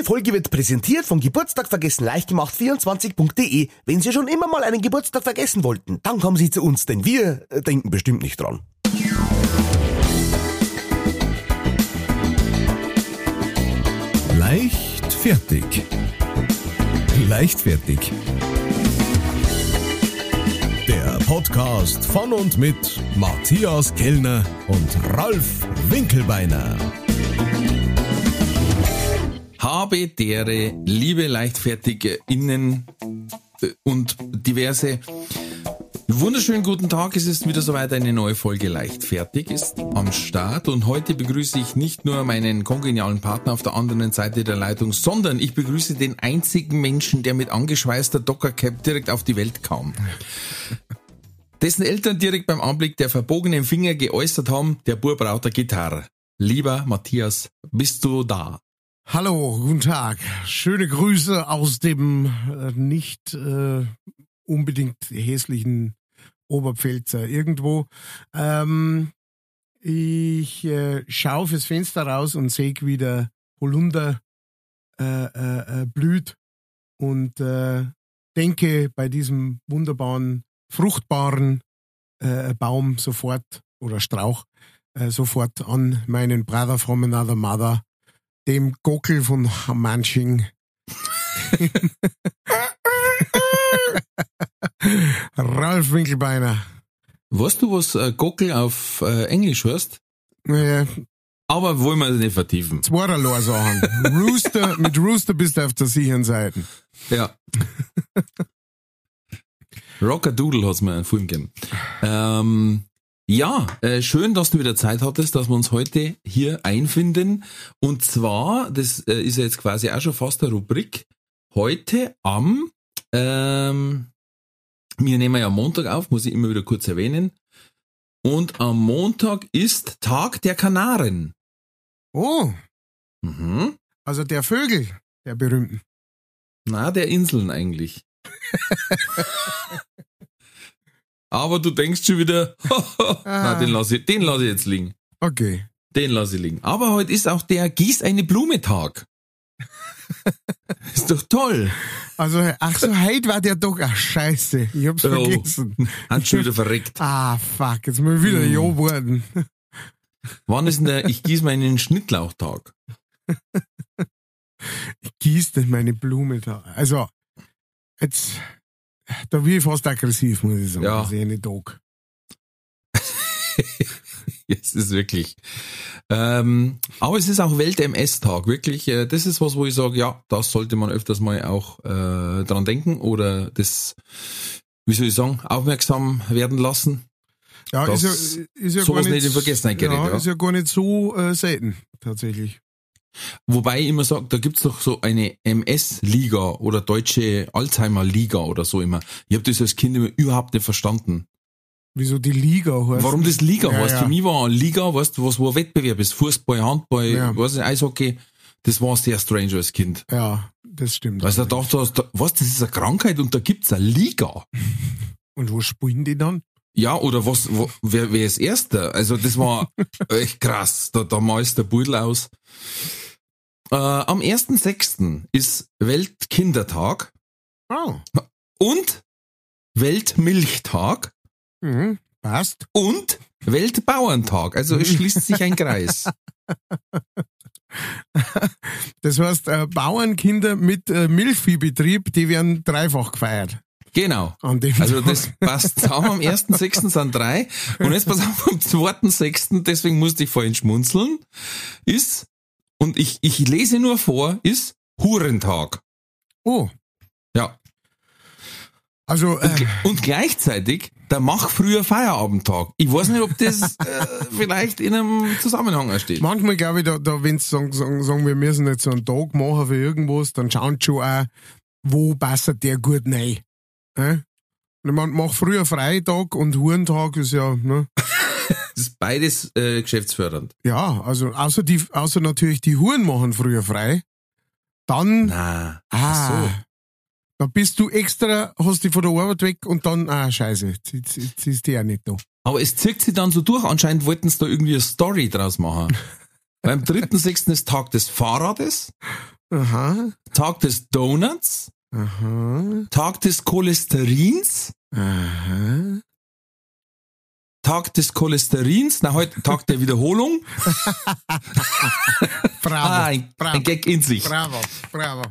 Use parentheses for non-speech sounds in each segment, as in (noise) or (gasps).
Diese Folge wird präsentiert von Geburtstag vergessen leichtgemacht 24.de. Wenn Sie schon immer mal einen Geburtstag vergessen wollten, dann kommen Sie zu uns, denn wir äh, denken bestimmt nicht dran. Leichtfertig. Leichtfertig. Der Podcast von und mit Matthias Kellner und Ralf Winkelbeiner. Habe dere, liebe leichtfertige Innen äh, und diverse Wunderschönen guten Tag, es ist wieder soweit eine neue Folge Leichtfertig ist am Start und heute begrüße ich nicht nur meinen kongenialen Partner auf der anderen Seite der Leitung, sondern ich begrüße den einzigen Menschen, der mit angeschweißter Dockercap direkt auf die Welt kam. Dessen Eltern direkt beim Anblick der verbogenen Finger geäußert haben, der Bub braucht eine Gitarre. Lieber Matthias, bist du da? Hallo, guten Tag. Schöne Grüße aus dem äh, nicht äh, unbedingt hässlichen Oberpfälzer irgendwo. Ähm, ich äh, schaue fürs Fenster raus und sehe, wie der Holunder äh, äh, äh, blüht und denke bei diesem wunderbaren, fruchtbaren Baum sofort oder Strauch sofort an meinen Brother from another mother, dem Gockel von Manching. Ralf Winkelbeiner. Weißt du, was äh, Gockel auf äh, Englisch heißt? Äh, Aber wollen wir das nicht vertiefen. zweiterlei Sachen. Rooster, (laughs) mit Rooster bist du auf der sicheren Seite. Ja. Rockadoodle hat's mir einen Film gegeben. Ähm, ja, äh, schön, dass du wieder Zeit hattest, dass wir uns heute hier einfinden. Und zwar, das äh, ist ja jetzt quasi auch schon fast eine Rubrik, heute am, ähm, wir nehmen ja Montag auf, muss ich immer wieder kurz erwähnen. Und am Montag ist Tag der Kanaren. Oh, Mhm. also der Vögel, der berühmten. Na, der Inseln eigentlich. (laughs) Aber du denkst schon wieder, (laughs) na, den lasse ich, den lass ich jetzt liegen. Okay. Den lasse ich liegen. Aber heute ist auch der Gieß eine Blume Tag. ist doch toll. Also, ach so, heute war der doch, ach scheiße, ich hab's Oh. vergessen. (laughs) Hat schon wieder verreckt. Ah, fuck, jetzt muss ich wieder Hm. ja worden. Wann ist denn der Ich gieß meinen Schnittlauchtag? Ich gieß denn meine Blume da. Also, jetzt, da bin ich fast aggressiv, muss ich sagen. Ja. Das ist eine Tag. (laughs) Es ist wirklich. Ähm, aber es ist auch Welt-MS-Tag, wirklich. Äh, das ist was, wo ich sage, ja, das sollte man öfters mal auch äh, dran denken oder das, wie soll ich sagen, aufmerksam werden lassen. Ja, ist ja, ist ja sowas gar nicht in Vergessenheit gerät, ja, ja. ist ja gar nicht so äh, selten, tatsächlich. Wobei ich immer sage, da gibt's doch so eine MS-Liga oder deutsche Alzheimer-Liga oder so immer. Ich habe das als Kind immer überhaupt nicht verstanden. Wieso die Liga heißt. Warum das Liga Ja, heißt. ja. Für mich war eine Liga, weißt du, was wo ein Wettbewerb ist. Fußball, Handball, Ja. weiß nicht, Eishockey. Das war sehr strange als Kind. Ja, das stimmt. Weil ich dachte, da- was, das ist eine Krankheit und da gibt's eine Liga. (laughs) Und wo spielen die dann? Ja, oder was, wo, wer, wer ist Erster? Also das war (laughs) echt krass. Da, da malst der Pudel aus. Äh, am 1.6. ist Weltkindertag Oh, und Weltmilchtag mhm. passt. und Weltbauerntag. Also es schließt sich ein Kreis. (laughs) Das heißt, äh, Bauernkinder mit äh, Milchviehbetrieb, die werden dreifach gefeiert. Genau. Also das passt zusammen. Am 1.6. sind drei. Und jetzt pass auf, am 2.6., deswegen musste ich vorhin schmunzeln, ist, und ich, ich lese nur vor, ist Hurentag. Oh, Ja. also Und, äh, gl- und gleichzeitig der Mach früher Feierabendtag. Ich weiß nicht, ob das äh, (laughs) vielleicht in einem Zusammenhang steht. manchmal glaube ich, da, da wenn sie sagen, sagen, sagen, wir müssen jetzt so einen Tag machen für irgendwas, dann schauen sie schon auch, wo passt der gut rein. Äh? Man macht früher Freitag und Hurentag ist ja, ne? (laughs) Das ist beides äh, geschäftsfördernd. Ja, also außer die, außer natürlich die Huren machen früher frei. Dann, Na. ah, so. dann bist du extra, hast dich von der Arbeit weg und dann, ah, scheiße, jetzt, jetzt, ist die ja nicht da. Aber es zirkt sich dann so durch. Anscheinend wollten sie da irgendwie eine Story draus machen. (laughs) Beim 3.6. ist Tag des Fahrrades Aha. Tag des Donuts, Aha. Tag des Cholesterins, Aha. Tag des Cholesterins, na heute Tag der Wiederholung. (laughs) Bravo. Ah, ein, bravo. ein Gag in sich. Bravo. Bravo.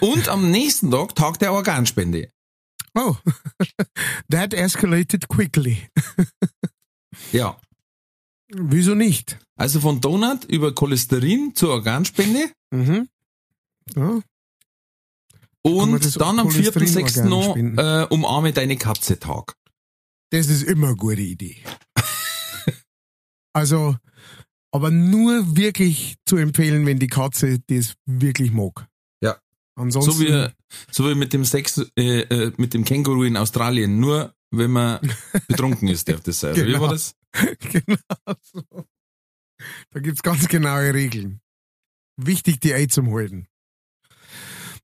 Und am nächsten Tag Tag der Organspende. Oh. (laughs) That escalated quickly. Ja. Wieso nicht? Also von Donut über Cholesterin zur Organspende Mhm. Ja. Und dann am Cholesterin 4.6. noch äh, umarme deine Katze Tag. Das ist immer eine gute Idee. also, aber nur wirklich zu empfehlen, wenn die Katze das wirklich mag. Ja. Ansonsten. So wie, so wie mit dem Sex, äh, äh, mit dem Känguru in Australien. Nur wenn man (laughs) betrunken ist, darf das sein. Wie Genau. war das? (laughs) genau so. Da gibt's ganz genaue Regeln. Wichtig, die Ei zum halten.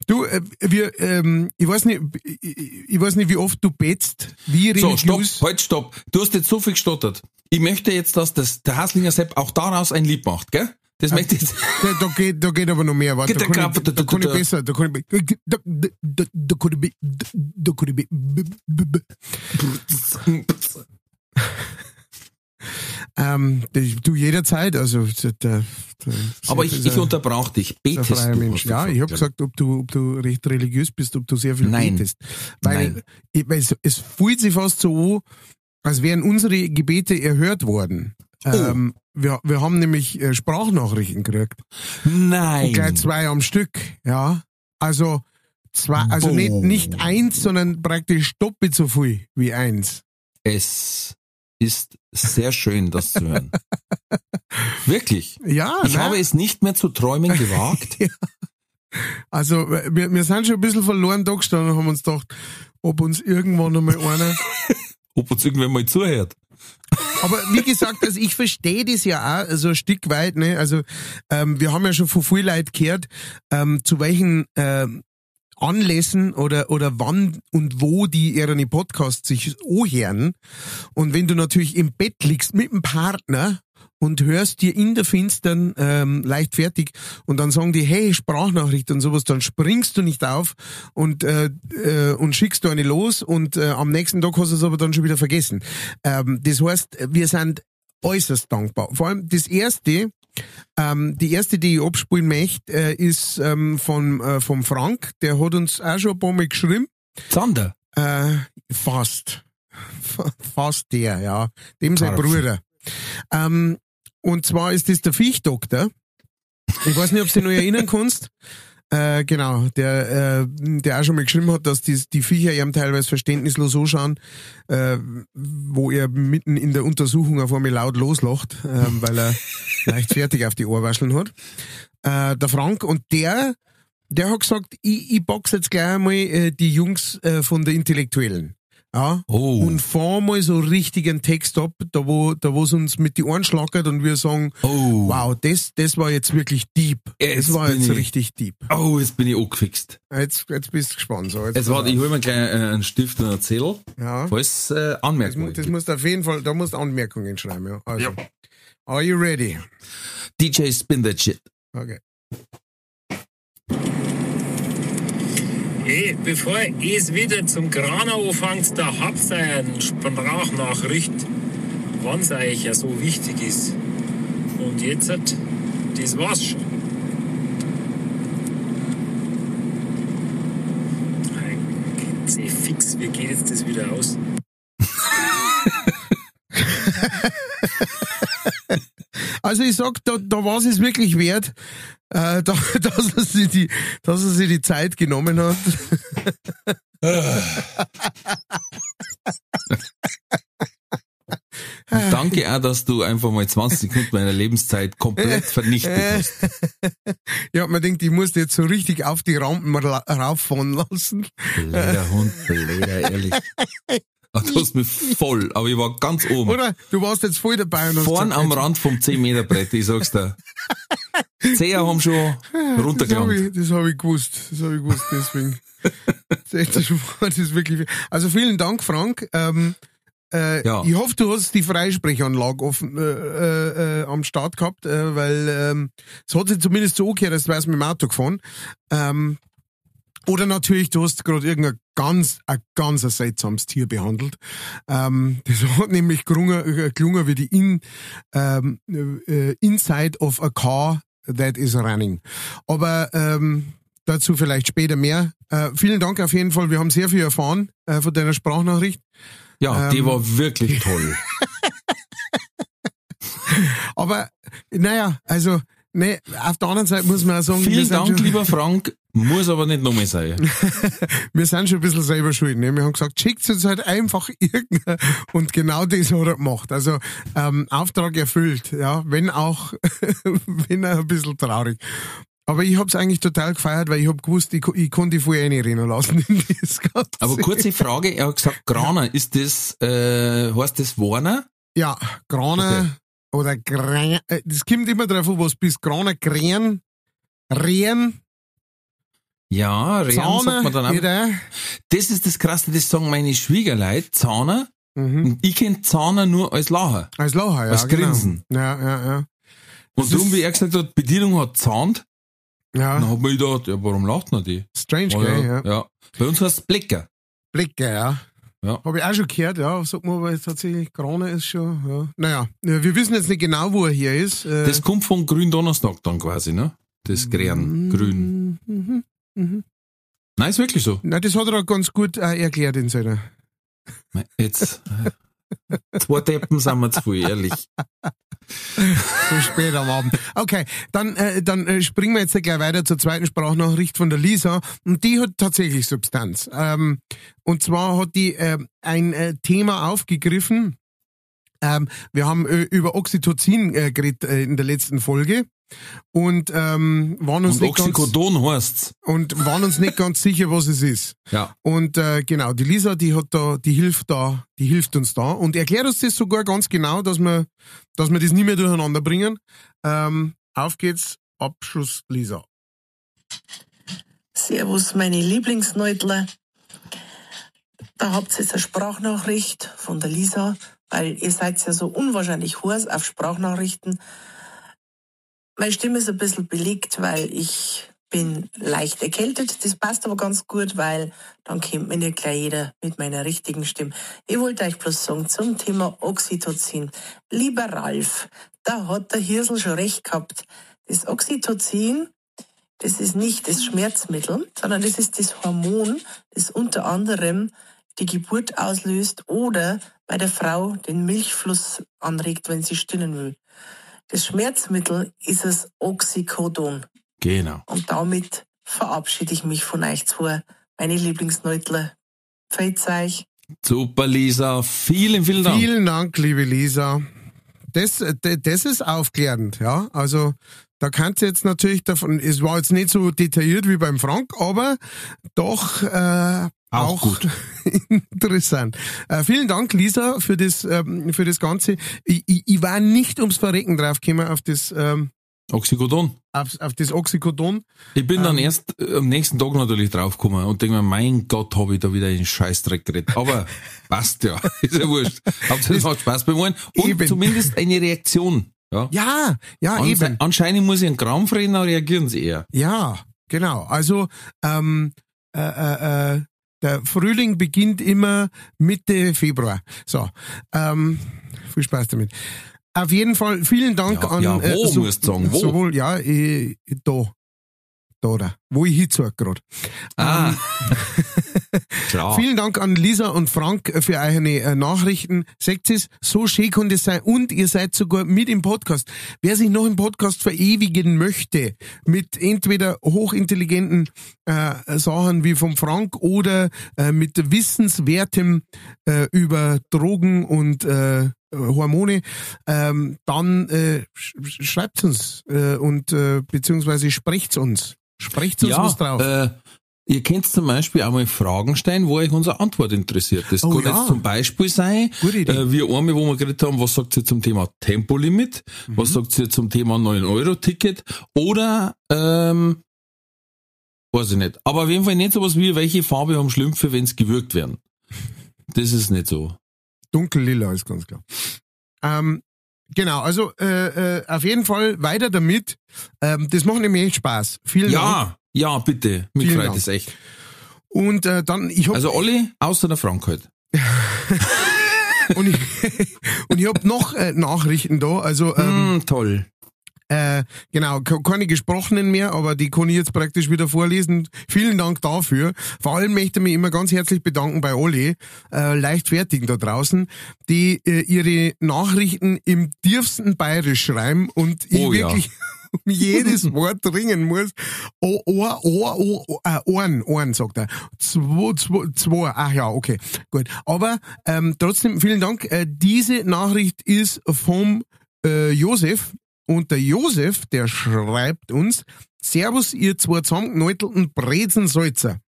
Du, äh, wir, ähm, ich weiß nicht, ich, ich weiß nicht, wie oft du betst, wie So, stopp, religiös. halt, stopp. Du hast jetzt so viel gestottert. Ich möchte jetzt, dass das, der Haslinger Sepp auch daraus ein Lied macht, gell? Das möchte ich jetzt. Da, da, geht, da geht aber noch mehr. Warte, da, kann ich, da kann ich besser. Da kann ich, da, da, da, da kann ich, da kann ich, ähm, du jederzeit, also der, der Aber ich, ich unterbrach dich. Betest du? Mensch. Ja, ich habe gesagt, ob du, ob du recht religiös bist, ob du sehr viel Nein. betest. Weil, Nein. Ich, weil es, es fühlt sich fast so an, als wären unsere Gebete erhört worden. Oh. Ähm, wir, wir haben nämlich äh, Sprachnachrichten gekriegt. Nein. Und gleich zwei am Stück, ja. Also zwei, also Boah. nicht, nicht eins, sondern praktisch doppelt so viel wie eins. Es ist sehr schön, das zu hören. (laughs) Wirklich. Ja, Ich ne? habe es nicht mehr zu träumen (laughs) gewagt. also wir, wir sind schon ein bisschen verloren da gestanden und haben uns gedacht, ob uns irgendwann einmal einer. (laughs) Ob uns irgendwer mal zuhört. Aber wie gesagt, also ich verstehe das ja auch so ein Stück weit, ne? Also ähm, wir haben ja schon von viel Leuten gehört, ähm, zu welchen ähm, Anlässen oder oder wann und wo die ihre Podcasts sich anhören. Und wenn du natürlich im Bett liegst mit dem Partner und hörst dir in der Finstern ähm, leichtfertig und dann sagen die, hey, Sprachnachricht und sowas, dann springst du nicht auf und, äh, äh, und schickst du eine los und äh, am nächsten Tag hast du es aber dann schon wieder vergessen. Ähm, das heißt, wir sind äußerst dankbar. Vor allem das erste, ähm, die erste, die ich abspielen möchte, äh, ist ähm, von, äh, vom Frank, der hat uns auch schon ein paar Mal geschrieben. Zander. Äh, fast. (laughs) Fast der, ja. Dem sein. Bruder. Ähm, und zwar ist das der Viechdoktor. Ich weiß nicht, ob du dich noch erinnern kannst. (laughs) Äh, genau, der, äh, der auch schon mal geschrieben hat, dass die, die Viecher ihm teilweise verständnislos anschauen, äh, wo er mitten in der Untersuchung auf einmal laut loslacht, äh, weil er (laughs) leichtfertig auf die Ohrwascheln hat. Äh, der Frank und der, der hat gesagt, ich, ich box jetzt gleich einmal äh, die Jungs äh, von der Intellektuellen. Ja, Oh. und fahr mal so richtig einen Text ab, da wo da wo's uns mit die Ohren schlackert und wir sagen, Oh. wow, das das war jetzt wirklich deep. Jetzt das war jetzt ich- richtig deep. Oh, jetzt bin ich angefixt. Jetzt jetzt bist du gespannt. So, jetzt Jetzt warte, ich hol mir gleich äh, einen Stift und einen Zettel, ja. falls äh, Das, Anmerkungen das gibt. musst du auf jeden Fall, da musst du Anmerkungen schreiben, ja. Also, Are you ready? DJ Spin That Shit. Okay. Hey, bevor es wieder zum Granau anfängt, da habt ihr eine Sprachnachricht, wann es euch ja so wichtig ist. Und jetzt, hat- das war's schon. Hey, fix, wie geht jetzt das wieder aus? (laughs) Also ich sag, da, da war es wirklich wert, äh, (laughs) da, dass, er sich die, dass er sich die Zeit genommen hat. Und danke auch, dass du einfach mal 20 Sekunden meiner Lebenszeit komplett vernichtet hast. (laughs) Ja, man denkt, ich muss jetzt so richtig auf die Rampen ra- rauffahren lassen. Blöder Hund, blöder, ehrlich. (laughs) Ah, Du hast mich voll, aber ich war ganz oben. Oder? Du warst jetzt voll dabei und Vorn am Rand vom 10 Meter Brett, ich sag's dir. Zeher haben schon Das habe runtergelangt. ich, das hab ich gewusst. Das habe ich gewusst, deswegen. (laughs) Das ist wirklich. Also vielen Dank, Frank. Ähm, Äh, Ja. Ich hoffe, du hast die Freisprechanlage offen, äh, äh, äh, am Start gehabt, äh, weil ähm, es hat sich zumindest so angehört, als wär's mit dem Auto gefahren. Ähm, oder natürlich, du hast gerade irgendein ganz, ein ganz ein seltsames Tier behandelt. Ähm, das hat nämlich gelungen, äh, gelungen wie die in, ähm, äh, Inside of a Car that is running. Aber ähm, dazu vielleicht später mehr. Äh, vielen Dank auf jeden Fall. Wir haben sehr viel erfahren äh, von deiner Sprachnachricht. Ja, die Ähm. war wirklich toll. (laughs) Aber naja, also ne, auf der anderen Seite muss man auch sagen, Vielen Dank, schon, lieber Frank. Muss aber nicht nochmal sein. (laughs) wir sind schon ein bisschen selber schuld. Ne? Wir haben gesagt, schickt uns halt einfach (laughs) irgendein und genau das hat er gemacht. Also ähm, Auftrag erfüllt, ja, wenn auch, (laughs) wenn auch ein bisschen traurig. Aber ich hab's eigentlich total gefeiert, weil ich hab gewusst, ich, ich konnte die vorher nicht rennen lassen in das Ganze. Aber kurze Frage, er hat gesagt, Graner, ist das, äh, heißt das Warner? Ja, Graner oder Gran, äh, das kommt immer drauf an, was du bist. Graner, Gren, Rehen, Ja, Rehan sagt man dann auch. Das ist das Krasse, das sagen meine Schwiegerleute, Zahner. Mhm. Und ich kenn Zahner nur als Lacher. Als Lacher, ja. Als genau. Grinsen. Ja, ja, ja. Und darum, wie er gesagt hat, Bedienung hat zahnt, Ja, dann hat man gedacht, ja, warum lacht man die? strange, Oh, gell, ja, ja. Bei uns heißt es Blicker. Blicke, ja. Ja. Habe ich auch schon gehört, ja. Sag mal, aber tatsächlich, Krone ist schon, ja. Naja, ja, wir wissen jetzt nicht genau, wo er hier ist. Äh, Das kommt von Gründonnerstag dann quasi, ne? Das Grären, grün. Mhm, mhm. Nein, ist wirklich so. Na, das hat er auch ganz gut äh, erklärt in seiner. Jetzt, äh, zwei Deppen sind wir zu viel, ehrlich. So spät am Abend. Okay, dann, äh, dann äh, springen wir jetzt gleich weiter zur zweiten Sprachnachricht von der Lisa. Und die hat tatsächlich Substanz. Ähm, und zwar hat die äh, ein äh, Thema aufgegriffen. Ähm, wir haben äh, über Oxytocin äh, geredet in der letzten Folge. Und ähm, waren uns Und nicht ganz, heißt's. und waren uns nicht ganz sicher, was es ist. Ja. Und äh, genau, die Lisa, die hat da, die hilft da, die hilft uns da und erklärt uns das sogar ganz genau, dass wir, dass wir das nie mehr durcheinander bringen. Ähm, auf geht's, Abschuss Lisa. Servus, meine Lieblingsneutler. Da habt ihr jetzt eine Sprachnachricht von der Lisa, weil ihr seid ja so unwahrscheinlich hohes auf Sprachnachrichten. Meine Stimme ist ein bisschen belegt, weil ich bin leicht erkältet. Das passt aber ganz gut, weil dann kennt mich nicht gleich jeder mit meiner richtigen Stimme. Ich wollte euch bloß sagen zum Thema Oxytocin. Lieber Ralf, da hat der Hirsel schon recht gehabt. Das Oxytocin das ist nicht das Schmerzmittel, sondern das ist das Hormon, das unter anderem die Geburt auslöst oder bei der Frau den Milchfluss anregt, wenn sie stillen will. Das Schmerzmittel ist das Oxycodon. Genau. Und damit verabschiede ich mich von euch zwei, meine Lieblingsneutler. Pfalz euch. Super, Lisa. Vielen, vielen Dank. Vielen Dank, liebe Lisa. Das, das ist aufklärend, ja. Also, da kannst du jetzt natürlich davon, es war jetzt nicht so detailliert wie beim Frank, aber doch äh, Auch auch, gut. (laughs) interessant. Äh, vielen Dank, Lisa, für das, ähm, für das Ganze. Ich, ich, ich war nicht ums Verrecken draufgekommen auf das, ähm, Oxycodon. auf, auf das Oxycodon. Ich bin dann Ähm. erst äh, am nächsten Tag natürlich draufgekommen und denke mir, mein Gott, habe ich da wieder einen Scheißdreck geredet. Aber (laughs) passt ja, (laughs) ist ja wurscht. Hauptsache es hat Spaß beim einen und Eben. zumindest eine Reaktion. Ja. Ja, ja, Anse eben. Anscheinend muss ich einen Gramm fressen, dann reagieren sie eher. Ja, genau. Also ähm, äh, äh, äh, der Frühling beginnt immer Mitte Februar. So, ähm, viel Spaß damit. Auf jeden Fall vielen Dank Ja, an ja, wo musst du sagen, wo? sowohl ja äh, da da da wo ich hinzog gerade. Ah. (laughs) Klar. Vielen Dank an Lisa und Frank für eure äh, Nachrichten. Seht es, so schön kann das sein. Und ihr seid sogar mit im Podcast. Wer sich noch im Podcast verewigen möchte, mit entweder hochintelligenten äh, Sachen wie vom Frank oder äh, mit Wissenswertem äh, über Drogen und äh, Hormone, ähm, dann äh, sch schreibt uns äh, und äh, beziehungsweise sprecht uns. Sprecht uns ja, was drauf. Äh, ihr könnt zum Beispiel auch mal Fragen stellen, wo euch unsere Antwort interessiert. Das Oh kann ja. jetzt zum Beispiel sein, äh, wie einmal, wo wir geredet haben, was sagt ihr zum Thema Tempolimit, Mhm. was sagt ihr zum Thema 9-Euro-Ticket oder, ähm, weiß ich nicht. Aber auf jeden Fall nicht sowas wie, welche Farbe haben Schlümpfe, wenn sie gewürgt werden. Das ist nicht so. Dunkellila ist ganz klar. Ähm, genau, also äh, äh, auf jeden Fall weiter damit. Ähm, das macht nämlich echt Spaß. Vielen Dank. Ja, ja, bitte. Mich Vielen freut es echt. Und äh, dann, ich hab, Also alle, außer der Frank halt. (laughs) und ich, (laughs) und ich hab noch äh, Nachrichten da. Also ähm, Hm, toll. Äh, genau, ke- keine gesprochenen mehr, aber die kann ich jetzt praktisch wieder vorlesen. Vielen Dank dafür. Vor allem möchte ich mich immer ganz herzlich bedanken bei alle äh, Leichtfertigen da draußen, die äh, ihre Nachrichten im tiefsten Bayerisch schreiben und ich Oh ja. wirklich (laughs) um jedes (laughs) Wort ringen muss. Oh, Ohr, Ohr, Ohr, Ohr, äh, Ohren, Ohren, sagt er. Zwei, zwei, zwei. Ach ja, okay, gut. Aber ähm, trotzdem vielen Dank. Äh, diese Nachricht ist vom äh, Josef und der Josef, der schreibt uns, Servus, ihr zwei zusammengenäutelten Brezensalzer.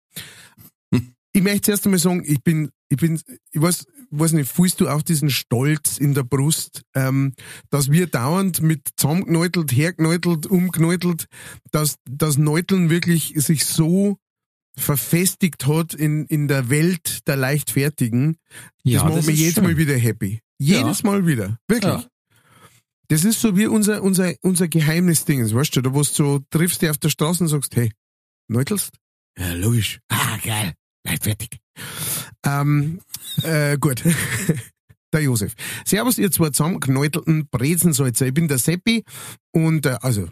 Ich möchte zuerst einmal sagen, ich bin, ich bin, ich weiß, weiß nicht, fühlst du auch diesen Stolz in der Brust, ähm, dass wir dauernd mit zusammengenäutelt, hergenäutelt, umgenäutelt, dass das Neuteln wirklich sich so verfestigt hat in, in der Welt der Leichtfertigen. Ja, das macht das mich jedes schön. Mal wieder happy. Jedes Mal wieder. Wirklich. Ja. Das ist so wie unser, unser, unser Geheimnisding, weißt du, da wo du so triffst dich auf der Straße und sagst, hey, neutelst? Ja, logisch. Ah, geil. Leichtfertig. Ähm, äh, gut. (laughs) der Josef. Servus, ihr zwei zusammengenäutelten Brezensalzer. Ich bin der Seppi und, äh, also,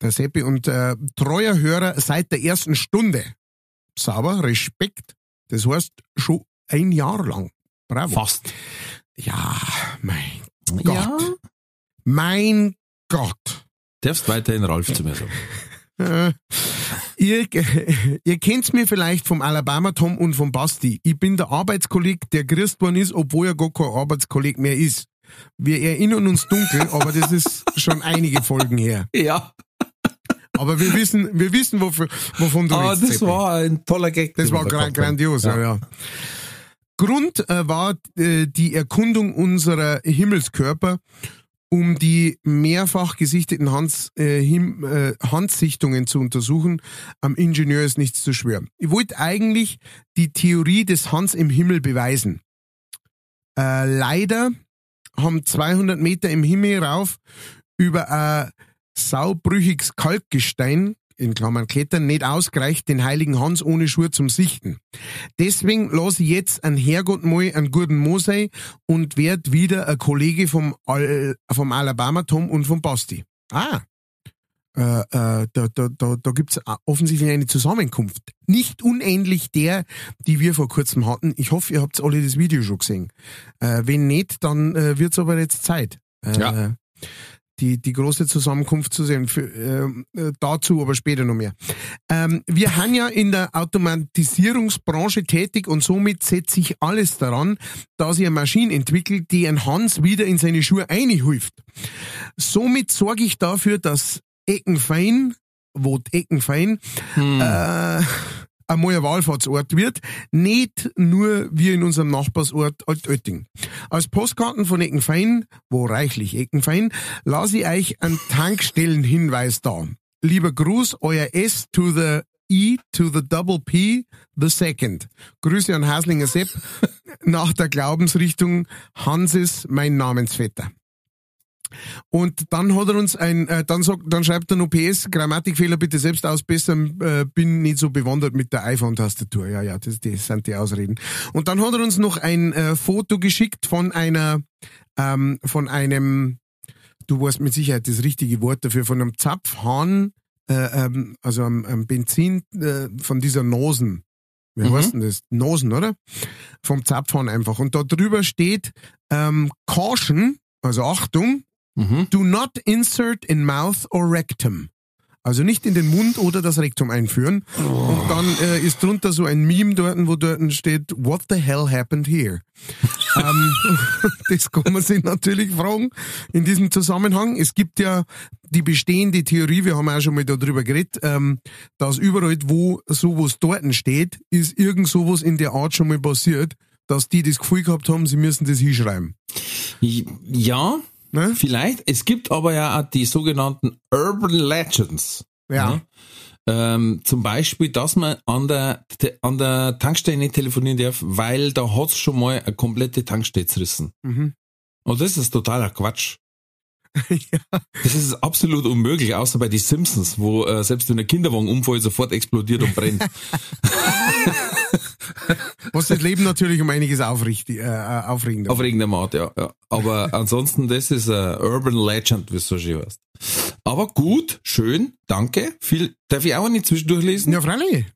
der Seppi und äh, treuer Hörer seit der ersten Stunde. Sauber, Respekt. Das heißt, schon ein Jahr lang. Bravo. Fast. Ja, mein Gott. Ja. Mein Gott. Darfst weiterhin Ralf zu mir sagen. (laughs) Äh, ihr, (laughs) ihr kennt's mir vielleicht vom Alabama Tom und vom Basti. Ich bin der Arbeitskolleg, der gerist worden ist, obwohl er gar kein Arbeitskolleg mehr ist. Wir erinnern uns dunkel, aber das ist schon einige Folgen her. Ja, Aber wir wissen, wir wissen, wofür, wovon du. Ah, das war ein toller Gag. Das war gra grandios, ja. ja. Grund äh, war äh, die Erkundung unserer Himmelskörper, um die mehrfach gesichteten Hans, äh, Him, äh, Handsichtungen zu untersuchen. Am Ingenieur ist nichts zu schwören. Ich wollte eigentlich die Theorie des Hans im Himmel beweisen. Äh, leider haben 200 Meter im Himmel rauf über ein saubrüchiges Kalkgestein in Klammern Klettern nicht ausgereicht, den heiligen Hans ohne Schuhe zum Sichten. Deswegen lasse ich jetzt an Herrgott mal einen guten Mosei und werd wieder ein Kollege vom, Al vom Alabama Tom und vom Basti. Ah, äh, äh, da, da, da, da gibt's offensichtlich eine Zusammenkunft. Nicht unähnlich der, die wir vor kurzem hatten. Ich hoffe, ihr habt alle das Video schon gesehen. Äh, wenn nicht, dann äh, wird's aber jetzt Zeit. Äh, Ja. Die, die große Zusammenkunft zu sehen. Für, ähm, äh, dazu aber später noch mehr. Ähm, wir haben ja in der Automatisierungsbranche tätig und somit setzt sich alles daran, dass ihr eine Maschine entwickelt, die ein Hans wieder in seine Schuhe einhilft. Somit sorge ich dafür, dass Eckenfein, wo Eckenfein, äh, einmal ein Wallfahrtsort wird, nicht nur wie in unserem Nachbarsort Altötting. Als Postkarten von Eckenfein, wo reichlich Eckenfein, lasse ich euch einen Tankstellenhinweis da. Lieber Gruß, euer S to the E to the double P, the second. Grüße an Haslinger Sepp nach der Glaubensrichtung Hanses, mein Namensvetter. Und dann hat er uns ein, äh, dann sagt, dann schreibt er noch PS, Grammatikfehler bitte selbst ausbessern, äh, bin nicht so bewandert mit der iPhone-Tastatur. Ja, ja, das, das sind die Ausreden. Und dann hat er uns noch ein äh, Foto geschickt von einer, ähm, von einem, du weißt mit Sicherheit das richtige Wort dafür, von einem Zapfhahn, äh, ähm, also am, am Benzin, äh, von dieser Nosen. Wie Mhm. heißt denn das? Nosen, oder? Vom Zapfhahn einfach. Und da drüber steht ähm, Caution, also Achtung, Mhm. Do not insert in mouth or rectum. Also nicht in den Mund oder das Rektum einführen. Und dann äh, ist drunter so ein Meme dort, wo dort steht, What the hell happened here? (laughs) ähm, (laughs) das kann man sich natürlich fragen in diesem Zusammenhang. Es gibt ja die bestehende Theorie, wir haben auch schon mal darüber geredet, ähm, dass überall, wo sowas dort steht, ist irgend sowas in der Art schon mal passiert, dass die das Gefühl gehabt haben, sie müssen das hinschreiben. Ja, Ne? vielleicht. Es gibt aber ja auch die sogenannten Urban Legends. Ja. ne? Ähm, zum Beispiel, dass man an der, an der Tankstelle nicht telefonieren darf, weil da hat's schon mal eine komplette Tankstelle zerrissen. Mhm. Und das ist totaler Quatsch. (laughs) Das ist absolut unmöglich, außer bei die Simpsons, wo äh, selbst wenn ein Kinderwagen umfällt, sofort explodiert und brennt. (laughs) (laughs) Was das Leben natürlich um einiges aufrichtig, äh, äh, aufregender Auf irgendeine Art, ja, ja. Aber (laughs) ansonsten, das ist ein Urban Legend, wie es so schön heißt. Aber gut, schön, danke. Viel, darf ich auch nicht zwischendurch lesen? Ja, freilich.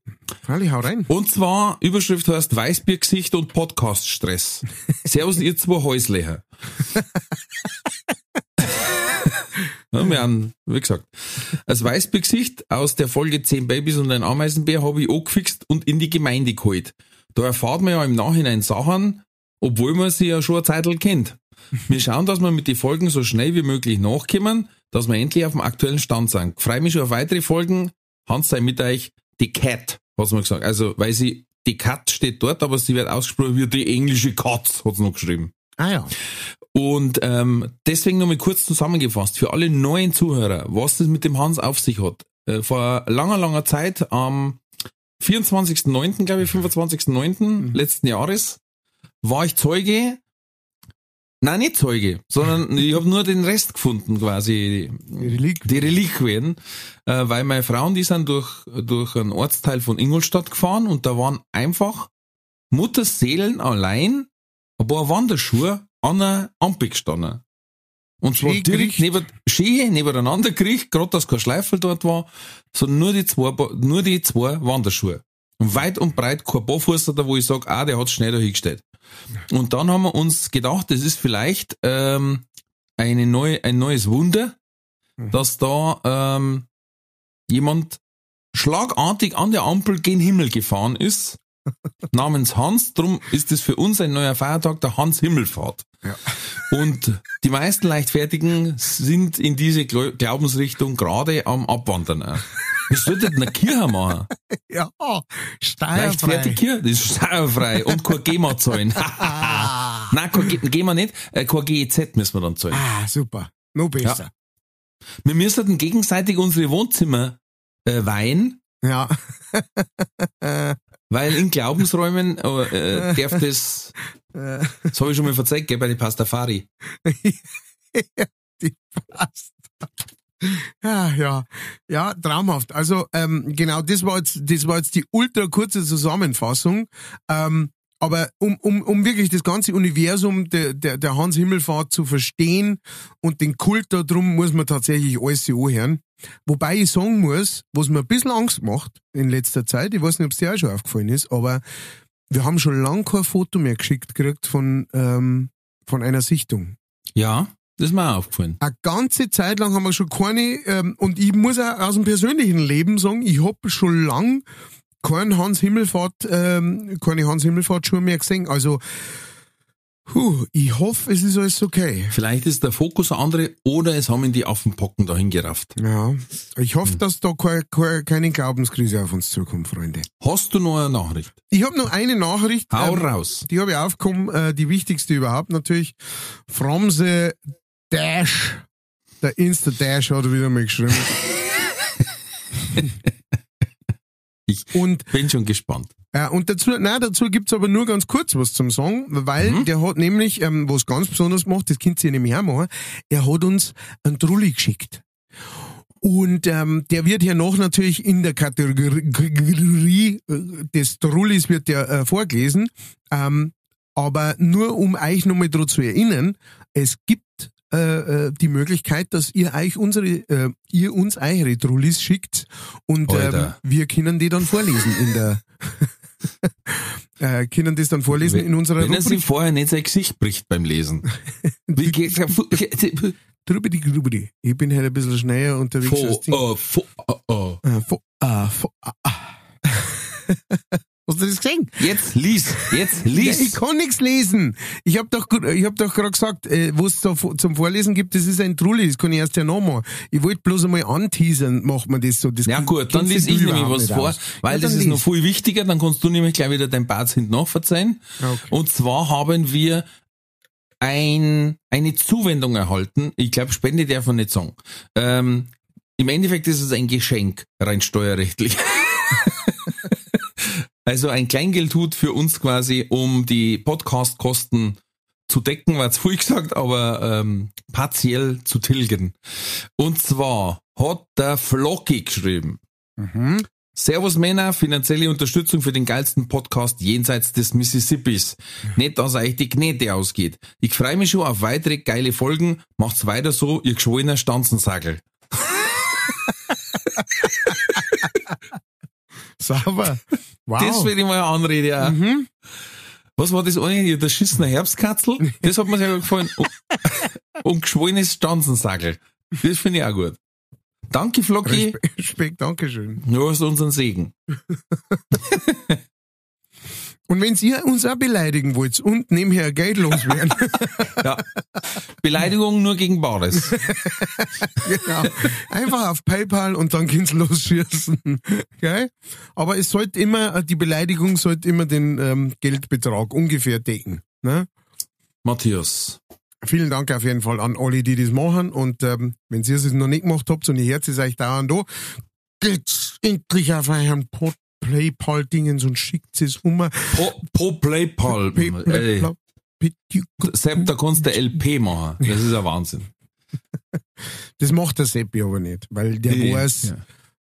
Freilich, hau rein. Und zwar, Überschrift heißt Weißbiergesicht und Podcast-Stress. (laughs) Servus, ihr zwei Häuslecher. (laughs) ja, wir haben, wie gesagt, als Weißbiergesicht aus der Folge 10 Babys und ein Ameisenbär habe ich angefixt und in die Gemeinde geholt. Da erfahrt man ja im Nachhinein Sachen, obwohl man sie ja schon eine Zeit kennt. Wir schauen, dass wir mit den Folgen so schnell wie möglich nachkommen, dass wir endlich auf dem aktuellen Stand sind. Freue mich schon auf weitere Folgen. Hans sei mit euch. Die Cat, hat's mir gesagt. Also, weil sie, die Cat steht dort, aber sie wird ausgesprochen wie die englische Katz, hat's noch geschrieben. Ah ja. Und ähm, deswegen nochmal kurz zusammengefasst, für alle neuen Zuhörer, was das mit dem Hans auf sich hat. Äh, vor langer, langer Zeit, am 24.09., glaube ich, 25.09. letzten Jahres, war ich Zeuge, nein, nicht Zeuge, sondern (laughs) ich habe nur den Rest gefunden quasi, Die Reliquien. die Reliquien, äh, weil meine Frauen, die sind durch, durch einen Ortsteil von Ingolstadt gefahren und da waren einfach Mutterseelen allein ein paar Wanderschuhe an einer Ampel gestanden. Und zwar direkt neben, schön nebeneinander gerichtet, gerade dass kein Schleifel dort war, sondern nur die zwei, nur die zwei Wanderschuhe. Und weit und breit kein Barfußer da, wo ich sage, ah, der hat schnell da hingestellt. Und dann haben wir uns gedacht, das ist vielleicht ähm, eine neue, ein neues Wunder, dass da ähm, jemand schlagartig an der Ampel gen Himmel gefahren ist, namens Hans. Drum ist es für uns ein neuer Feiertag, der Hans-Himmelfahrt. Ja. Und die meisten Leichtfertigen sind in diese Glaubensrichtung gerade am Abwandern. auch. Wir sollten eine Kirche machen. Ja, steuerfrei. Leichtfertig Kirche, das ist steuerfrei und kein GEMA zahlen. (laughs) Nein, kein Ge- GEMA nicht, äh, kein GEZ müssen wir dann zahlen. Ah, super. Noch besser. Wir müssen gegenseitig unsere Wohnzimmer äh, weihen, Ja. (laughs) weil in Glaubensräumen äh, darf das, das habe ich schon mal verzeiht, gell, bei den Pastafari. (laughs) die passt. Ja, ja, ja, traumhaft. Also ähm, genau, das war jetzt, das war jetzt die ultra kurze Zusammenfassung. Ähm, aber um, um, um wirklich das ganze Universum der, der, der Hans Himmelfahrt zu verstehen und den Kult da drum, muss man tatsächlich alles anhören. Wobei ich sagen muss, was mir ein bisschen Angst macht in letzter Zeit, ich weiß nicht, ob es dir auch schon aufgefallen ist, aber wir haben schon lange kein Foto mehr geschickt gekriegt von, ähm, von einer Sichtung. Ja, das ist mir auch aufgefallen. Eine ganze Zeit lang haben wir schon keine, ähm, und ich muss auch aus dem persönlichen Leben sagen, ich hab schon lang keinen Hans Himmelfahrt, ähm, keine Hans Himmelfahrt Schuhe mehr gesehen. Also, puh, ich hoffe, es ist alles okay. Vielleicht ist der Fokus ein andere oder es haben ihn die Affenpocken dahin gerafft. Ja, ich hoffe, Hm. dass da keine, keine, Glaubenskrise auf uns zukommt, Freunde. Hast du noch eine Nachricht? Ich habe noch eine Nachricht. Hau ähm, raus. Die habe ich aufgekommen, äh, die wichtigste überhaupt natürlich. From the Dash. Der Insta-Dash hat er wieder mal geschrieben. (laughs) Ich Und bin schon gespannt. Äh, und dazu, nein, dazu gibt's aber nur ganz kurz was zum Sagen, weil der hat nämlich, ähm, was ganz besonders macht, das könnt ihr nämlich auch machen, er hat uns einen Trulli geschickt. Und ähm, der wird hier noch natürlich in der Kategorie äh, des Trullis wird der äh, vorgelesen. Ähm, aber nur um euch nochmal daran zu erinnern, es gibt äh, äh, die Möglichkeit, dass ihr euch unsere, äh, ihr uns eure Trullis schickt und ähm, wir können die dann vorlesen in der (laughs) äh, können das dann vorlesen in unserer Wenn er sich Rubrik. vorher nicht sein Gesicht bricht beim Lesen. (laughs) Wie geht's? Drübidi, (laughs) drübidi. Ich bin halt ein bisschen schneller unterwegs. Fo, als die. oh, fo, oh, oh. Äh, fo, ah, fo, ah. Hast du das gesehen? Jetzt lies, jetzt (laughs) Ja, ich lies. kann nichts lesen. Ich hab doch, ich hab doch gerade gesagt, äh, was es zum Vorlesen gibt, das ist ein Trulli, das kann ich erst ja nochmal. Ich wollte bloß einmal anteasern, macht man das so. Das Ja gut, dann lies du ich nämlich was vor, aus. weil Ja, das ist noch lies. viel wichtiger, dann kannst du nämlich gleich wieder dein Bart hinten nachverzeihen. Okay. Und zwar haben wir ein, eine Zuwendung erhalten. Ich glaube, Spende darf man nicht sagen. Ähm, Im Endeffekt ist es ein Geschenk, rein steuerrechtlich. (laughs) also ein Kleingeldhut für uns quasi, um die Podcastkosten zu decken, war zu viel gesagt, aber ähm, partiell zu tilgen. Und zwar hat der Flocky geschrieben. Mhm. Servus Männer, finanzielle Unterstützung für den geilsten Podcast jenseits des Mississippis. Nicht, dass euch die Knete ausgeht. Ich freue mich schon auf weitere geile Folgen. Macht's weiter so, ihr geschwollener Stanzensackel. Sauber. Wow. Das will ich mal eine Anrede. Ja. mhm. Was war das eine? hier? Der schissener Herbstkatzel? Das hat mir sehr gefallen. Und, geschwollenes Stanzensackel. Das finde ich auch gut. Danke, Flocky. Respekt, Respekt, Dankeschön. Du hast unseren Segen. (laughs) Und wenn ihr uns auch beleidigen wollt und nebenher Geld loswerden, (laughs) Ja. Beleidigung nur gegen Bares. (laughs) genau, einfach auf PayPal und dann kann's losschießen. (laughs) Gell? Aber es sollte immer, die Beleidigung sollte immer den ähm, Geldbetrag ungefähr decken. Ne? Matthias. Vielen Dank auf jeden Fall an alle, die das machen. Und ähm, wenn ihr es noch nicht gemacht habt und ihr Herz ist euch dauernd da, geht's endlich auf euren Pod PayPal-Dingens und schickt es um. Pro, pro Playpal. Ey, Sepp, da kannst du LP machen. Das ist ein Wahnsinn. (laughs) Das macht der Seppi aber nicht, weil der Nee, weiß, ja.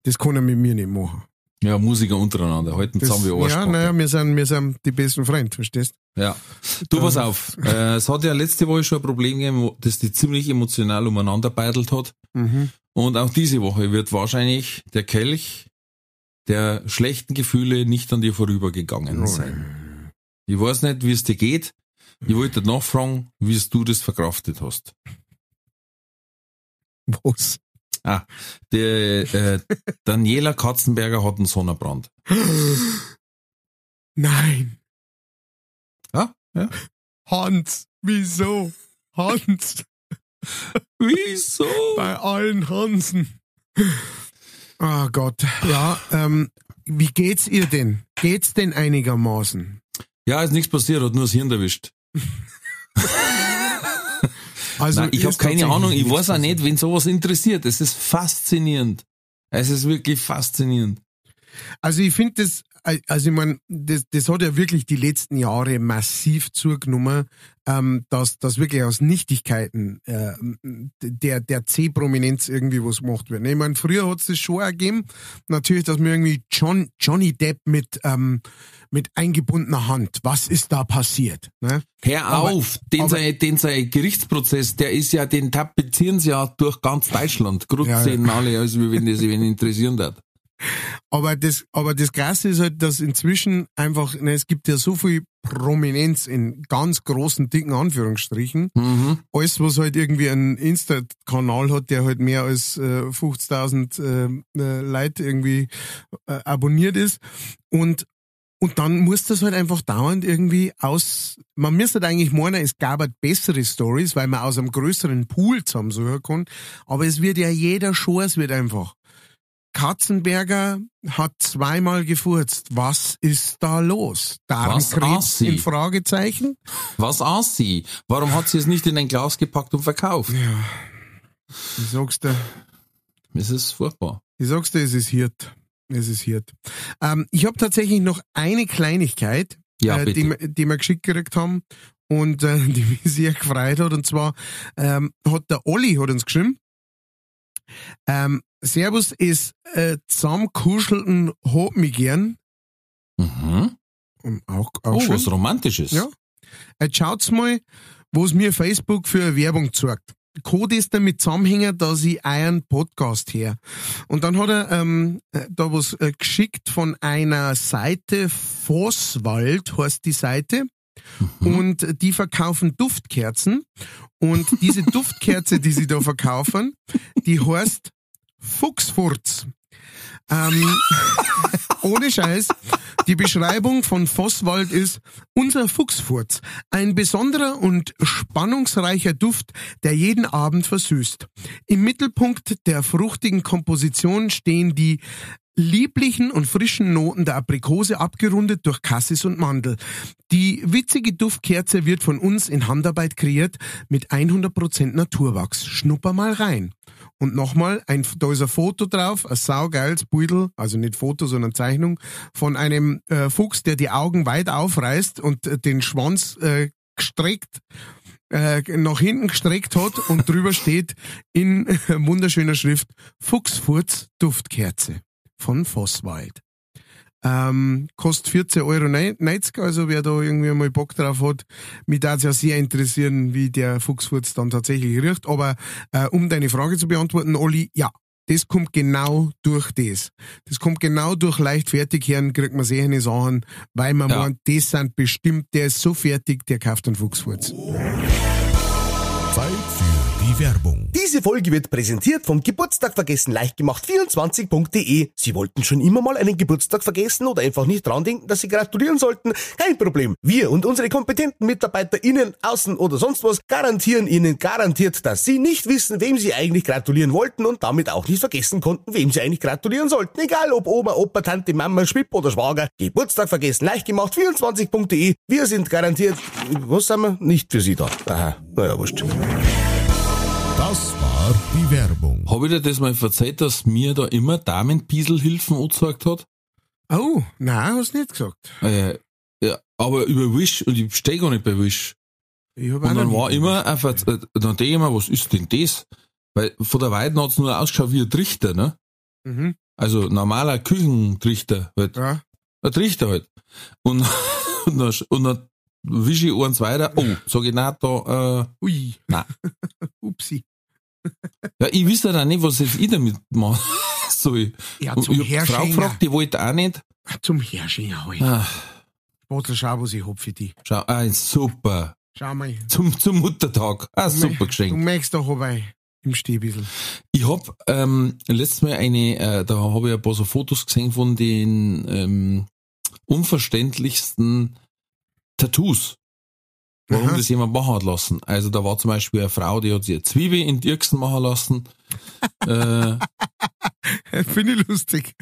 das kann er mit mir nicht machen. Ja, Musiker untereinander. Halten Das, zusammen wie ja, naja, wir sind, wir sind die besten Freunde, verstehst Ja. Du, pass auf. Äh, es hat ja letzte Woche schon ein Problem gegeben, wo- das die ziemlich emotional umeinander beidelt hat. Mhm. Und auch diese Woche wird wahrscheinlich der Kelch der schlechten Gefühle nicht an dir vorübergegangen sein. Ich weiß nicht, wie es dir geht. Ich wollte nachfragen, wie es du das verkraftet hast. Was? Ah, der äh, Daniela Katzenberger hat einen Sonnenbrand. (gasps) Nein. Ja? ja. Hans, wieso? Hans, (laughs) Wieso? bei allen Hansen. Ah Gott, ja, ähm, wie geht's ihr denn? Geht's denn einigermaßen? Ja, ist nichts passiert, hat nur das Hirn erwischt. (laughs) Also Nein, ich habe keine Ahnung, ich weiß auch nicht, wen sowas interessiert. Es ist faszinierend. Es ist wirklich faszinierend. Also ich finde das, also ich meine, das, das hat ja wirklich die letzten Jahre massiv zugenommen, ähm, dass, dass wirklich aus Nichtigkeiten äh, der, der C-Prominenz irgendwie was gemacht wird. Ich meine, früher hat es das schon gegeben, natürlich, dass mir irgendwie John, Johnny Depp mit, ähm, mit eingebundener Hand, was ist da passiert? Ne? Hör Aber- auf, den, aber- sein, den sein Gerichtsprozess, der ist ja, den tapezieren sie ja durch ganz Deutschland. Grutz Ja, ja. sehen alle, als wenn das wen interessieren hat. Aber das, aber das Krasse ist halt, dass inzwischen einfach, ne, es gibt ja so viel Prominenz in ganz großen, dicken Anführungsstrichen. Mhm. Alles, was halt irgendwie einen Insta-Kanal hat, der halt mehr als äh, 50.000 äh, äh, Leute irgendwie äh, abonniert ist. Und, und dann muss das halt einfach dauernd irgendwie aus, man müsste halt eigentlich meinen, es gab halt bessere Stories, weil man aus einem größeren Pool zusammensuchen kann. Aber es wird ja jeder schon, es wird einfach. Katzenberger hat zweimal gefurzt. Was ist da los? Was Darmkrebs in Fragezeichen? Was aß sie? Warum hat sie es nicht in ein Glas gepackt und verkauft? Ich sag's dir. Es ist furchtbar. Ich sag's dir, es ist Hirt. Es ist Hirt. Ähm, ich habe tatsächlich noch eine Kleinigkeit, Ja, äh, die, wir- die wir geschickt gekriegt haben und äh, (laughs) die mich sehr gefreut hat. Und zwar ähm, hat der Olli hat uns geschrieben, ähm, Servus ist äh, zusammenkuschelten hat mich gern. Mhm. Und Auch, auch Oh, schön. was Romantisches. Ja. Jetzt schaut's mal, was mir Facebook für eine Werbung zeigt. Code ist damit zusammenhängen, dass ich euren Podcast her. Und dann hat er ähm, äh, da was äh, geschickt von einer Seite, Vosswald heißt die Seite. Und die verkaufen Duftkerzen. Und diese (laughs) Duftkerze, die sie da verkaufen, die heißt Fuchsfurz. Ähm, (laughs) ohne Scheiß. Die Beschreibung von Vosswald ist unser Fuchsfurz. Ein besonderer und spannungsreicher Duft, der jeden Abend versüßt. Im Mittelpunkt der fruchtigen Komposition stehen die lieblichen und frischen Noten der Aprikose abgerundet durch Cassis und Mandel. Die witzige Duftkerze wird von uns in Handarbeit kreiert mit 100% Naturwachs. Schnupper mal rein. Und nochmal, ein, da ist ein Foto drauf, ein saugeiles Beutel, also nicht Foto, sondern Zeichnung, von einem äh, Fuchs, der die Augen weit aufreißt und äh, den Schwanz äh, gestreckt, äh, nach hinten gestreckt hat und (laughs) drüber steht in (laughs) wunderschöner Schrift Fuchsfurz Duftkerze von Vosswald. Ähm, kostet 14,90 Euro, also wer da irgendwie mal Bock drauf hat, mich darf es ja sehr interessieren, wie der Fuchsfurz dann tatsächlich riecht. Aber äh, um deine Frage zu beantworten, Olli, ja, das kommt genau durch das. Das kommt genau durch leichtfertig hören, kriegt man sehr eine Sachen, weil man Ja. meint, das sind bestimmt, der ist so fertig, der kauft einen Fuchsfurz. Zeit für die Werbung. Diese Folge wird präsentiert vom Geburtstag vergessen leicht gemacht 24.de. Sie wollten schon immer mal einen Geburtstag vergessen oder einfach nicht dran denken, dass Sie gratulieren sollten? Kein Problem. Wir und unsere kompetenten MitarbeiterInnen, außen oder sonst was, garantieren Ihnen garantiert, dass Sie nicht wissen, wem Sie eigentlich gratulieren wollten und damit auch nicht vergessen konnten, wem Sie eigentlich gratulieren sollten. Egal ob Oma, Opa, Tante, Mama, Schwipp oder Schwager. Geburtstag vergessen leicht gemacht 24.de. Wir sind garantiert, was sagen wir, nicht für Sie da. Aha, naja, wurscht. Das war die Werbung. Habe ich dir das mal verzeiht, dass mir da immer Damenpieselhilfen angezeigt hat? Oh, nein, hast nicht gesagt. Äh, ja, aber über Wish und ich stehe gar nicht bei Wish. Ich hab Und dann war immer einfach, äh, dann denke ich mir, was ist denn das? Weil von der Weiden hat's nur ausgeschaut wie ein Trichter, ne? Mhm, Also normaler Küchentrichter halt. ja. Ein Trichter halt. Und, (laughs) und dann, und dann wische ich eins weiter. Oh, sag ich, na, da, äh, Ui. Nein. (laughs) Upsi. ja, ich wüsste ja nicht, was jetzt ich damit machen (laughs) soll. Ja, zum ich die Frau gefragt, die wollte auch nicht. Zum Herrschänger halt. Ah, Spatel, schau, was ich hab für dich. schau, ah, super. Schau mal. Zum, zum Muttertag. Ah, super Du Geschenk. merkst doch aber im Stiebissel. Ich hab ähm, letztes Mal eine, äh, da habe ich ein paar so Fotos gesehen von den ähm, unverständlichsten Tattoos. Warum Aha. das jemand machen hat lassen. Also da war zum Beispiel eine Frau, die hat sich eine Zwiebel in die Irksen machen lassen. (laughs) äh, Finde ich lustig.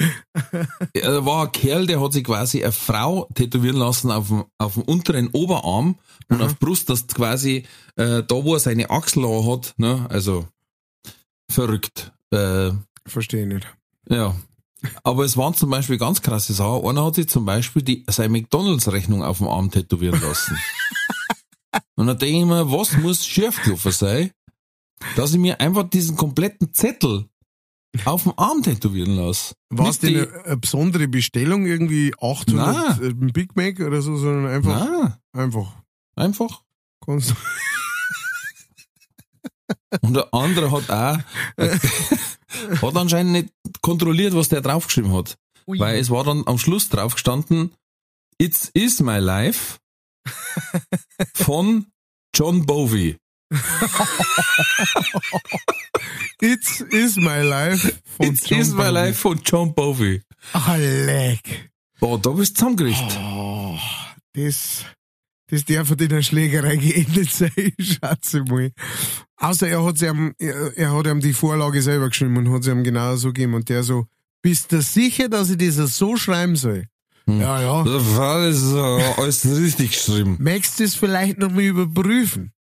Da war ein Kerl, der hat sich quasi eine Frau tätowieren lassen auf dem, auf dem unteren Oberarm und Aha. auf Brust, dass quasi äh, da, wo er seine Achsel hat, ne, also verrückt. Äh, Verstehe nicht. ja. Aber es waren zum Beispiel ganz krasse Sachen. Einer hat sich zum Beispiel die, seine McDonalds-Rechnung auf dem Arm tätowieren lassen. (laughs) und dann denke ich mir, was muss schiefgelaufen sein, dass ich mir einfach diesen kompletten Zettel auf dem Arm tätowieren lasse. War es denn die- eine, eine besondere Bestellung, irgendwie 800 äh, Big Mac oder so, sondern einfach, Nein, einfach. einfach. Kannst, Und der andere hat auch, (laughs) (laughs) hat anscheinend nicht kontrolliert, was der draufgeschrieben hat. Ui. Weil es war dann am Schluss drauf gestanden, It's is my life (laughs) von John Bowie. It's is my life von It's John is my Bowie. life von John Bowie. Ah, leck. Boah, da bist du zusammengerichtet. Oh, das, (laughs) das darf in der Schlägerei geendet sein, schätze mal. Außer er hat, ihm, er, er hat ihm die Vorlage selber geschrieben und hat sie ihm genau so gegeben. Und der so, bist du sicher, dass ich das so schreiben soll? Hm. Ja, ja. Das war alles, äh, alles richtig geschrieben. (laughs) Möchtest du es vielleicht noch mal überprüfen?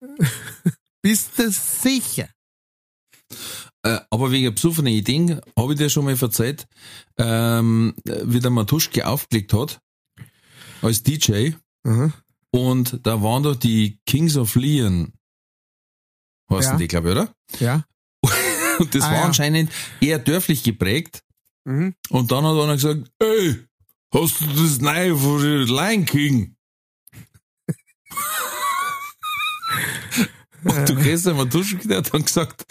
(laughs) bist du sicher? Äh, aber wegen besoffener Ideen habe ich dir schon mal erzählt, ähm, wie der Matuschke aufgelegt hat als DJ. Aha. Und da waren doch die Kings of Leon. Heißen Ja. die, glaube ich, oder? Ja. (laughs) Und das Ah, war ja. anscheinend eher dörflich geprägt. Mhm. Und dann hat einer gesagt, ey, hast du das neue von Lion King? (laughs) Und du den Matuschke, der hat dann gesagt,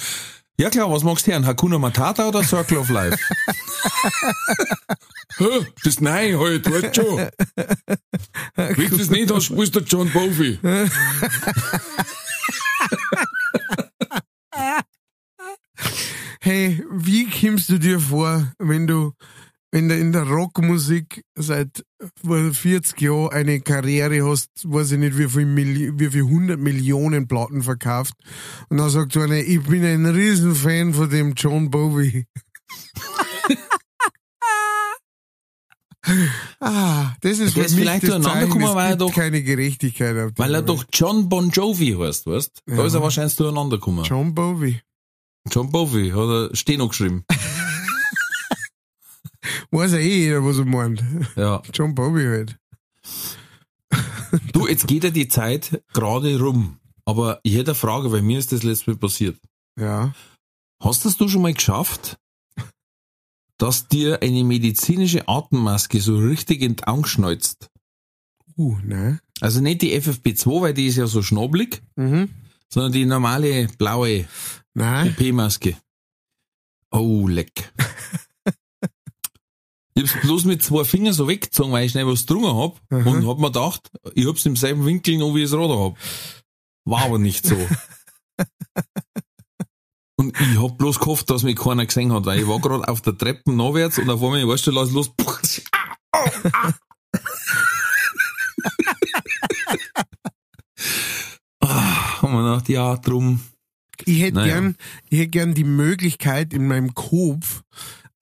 ja klar, was magst du hören? Hakuna Matata oder Circle of Life? (laughs) Hä, das Neue halt, weißt schon. (laughs) Wenn du das nicht hast, spielst du John Bowie. (laughs) Hey, wie kommst du dir vor, wenn du, wenn du in der Rockmusik seit 40 Jahren eine Karriere hast, weiß ich nicht, wie viel, Milli wie viel 100 Millionen Platten verkauft, und dann sagt einer, ich bin ein Riesenfan von dem John Bowie. (laughs) ah, das ist Der ist vielleicht das durcheinander weil er doch- keine Gerechtigkeit auf Weil er doch John Bon Jovi heißt, weißt? Da Ja. ist er wahrscheinlich durcheinander gekommen. John Bowie. John Bowie hat er Steno geschrieben. (laughs) Weiß ja eh jeder, was er meint. Ja. (laughs) John Bobby halt. Du, jetzt geht ja die Zeit gerade rum. Aber ich hätte eine Frage, weil mir ist das letzte Mal passiert. Ja. Hast das du schon mal geschafft, dass dir eine medizinische Atemmaske so richtig in die Augen schneuzt? Uh, ne? Also nicht die FFP2, weil die ist ja so schnobelig, Mhm. sondern die normale blaue Nein. OP-Maske. Oh, leck. (laughs) Ich hab's bloß mit zwei Fingern so weggezogen, weil ich schnell was drungen hab Mhm. und hab mir gedacht, ich hab's im selben Winkel noch, wie ich es Radar hab. War aber nicht so. (laughs) Und ich hab bloß gehofft, dass mich keiner gesehen hat, weil ich war gerade auf der Treppe nachwärts und auf einmal, weißt du, lass los. Haben wir gedacht, ja, drum. Ich hätte Naja. gern, ich hätte gern die Möglichkeit in meinem Kopf,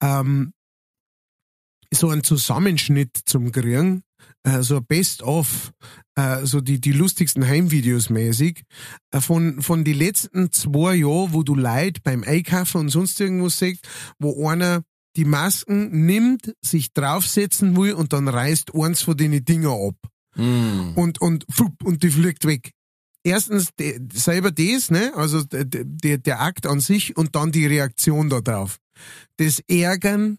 ähm, so einen Zusammenschnitt zum kriegen, äh, so ein Best-of, äh, so die, die lustigsten Heimvideos mäßig, äh, von, von die letzten zwei Jahren, wo du Leid beim Einkaufen und sonst irgendwas siehst, wo einer die Masken nimmt, sich draufsetzen will und dann reißt eins von den Dinger ab Mm. und, und, fupp, und die fliegt weg. Erstens de, selber das, ne, also der, der, der Akt an sich und dann die Reaktion darauf. Das Ärgern,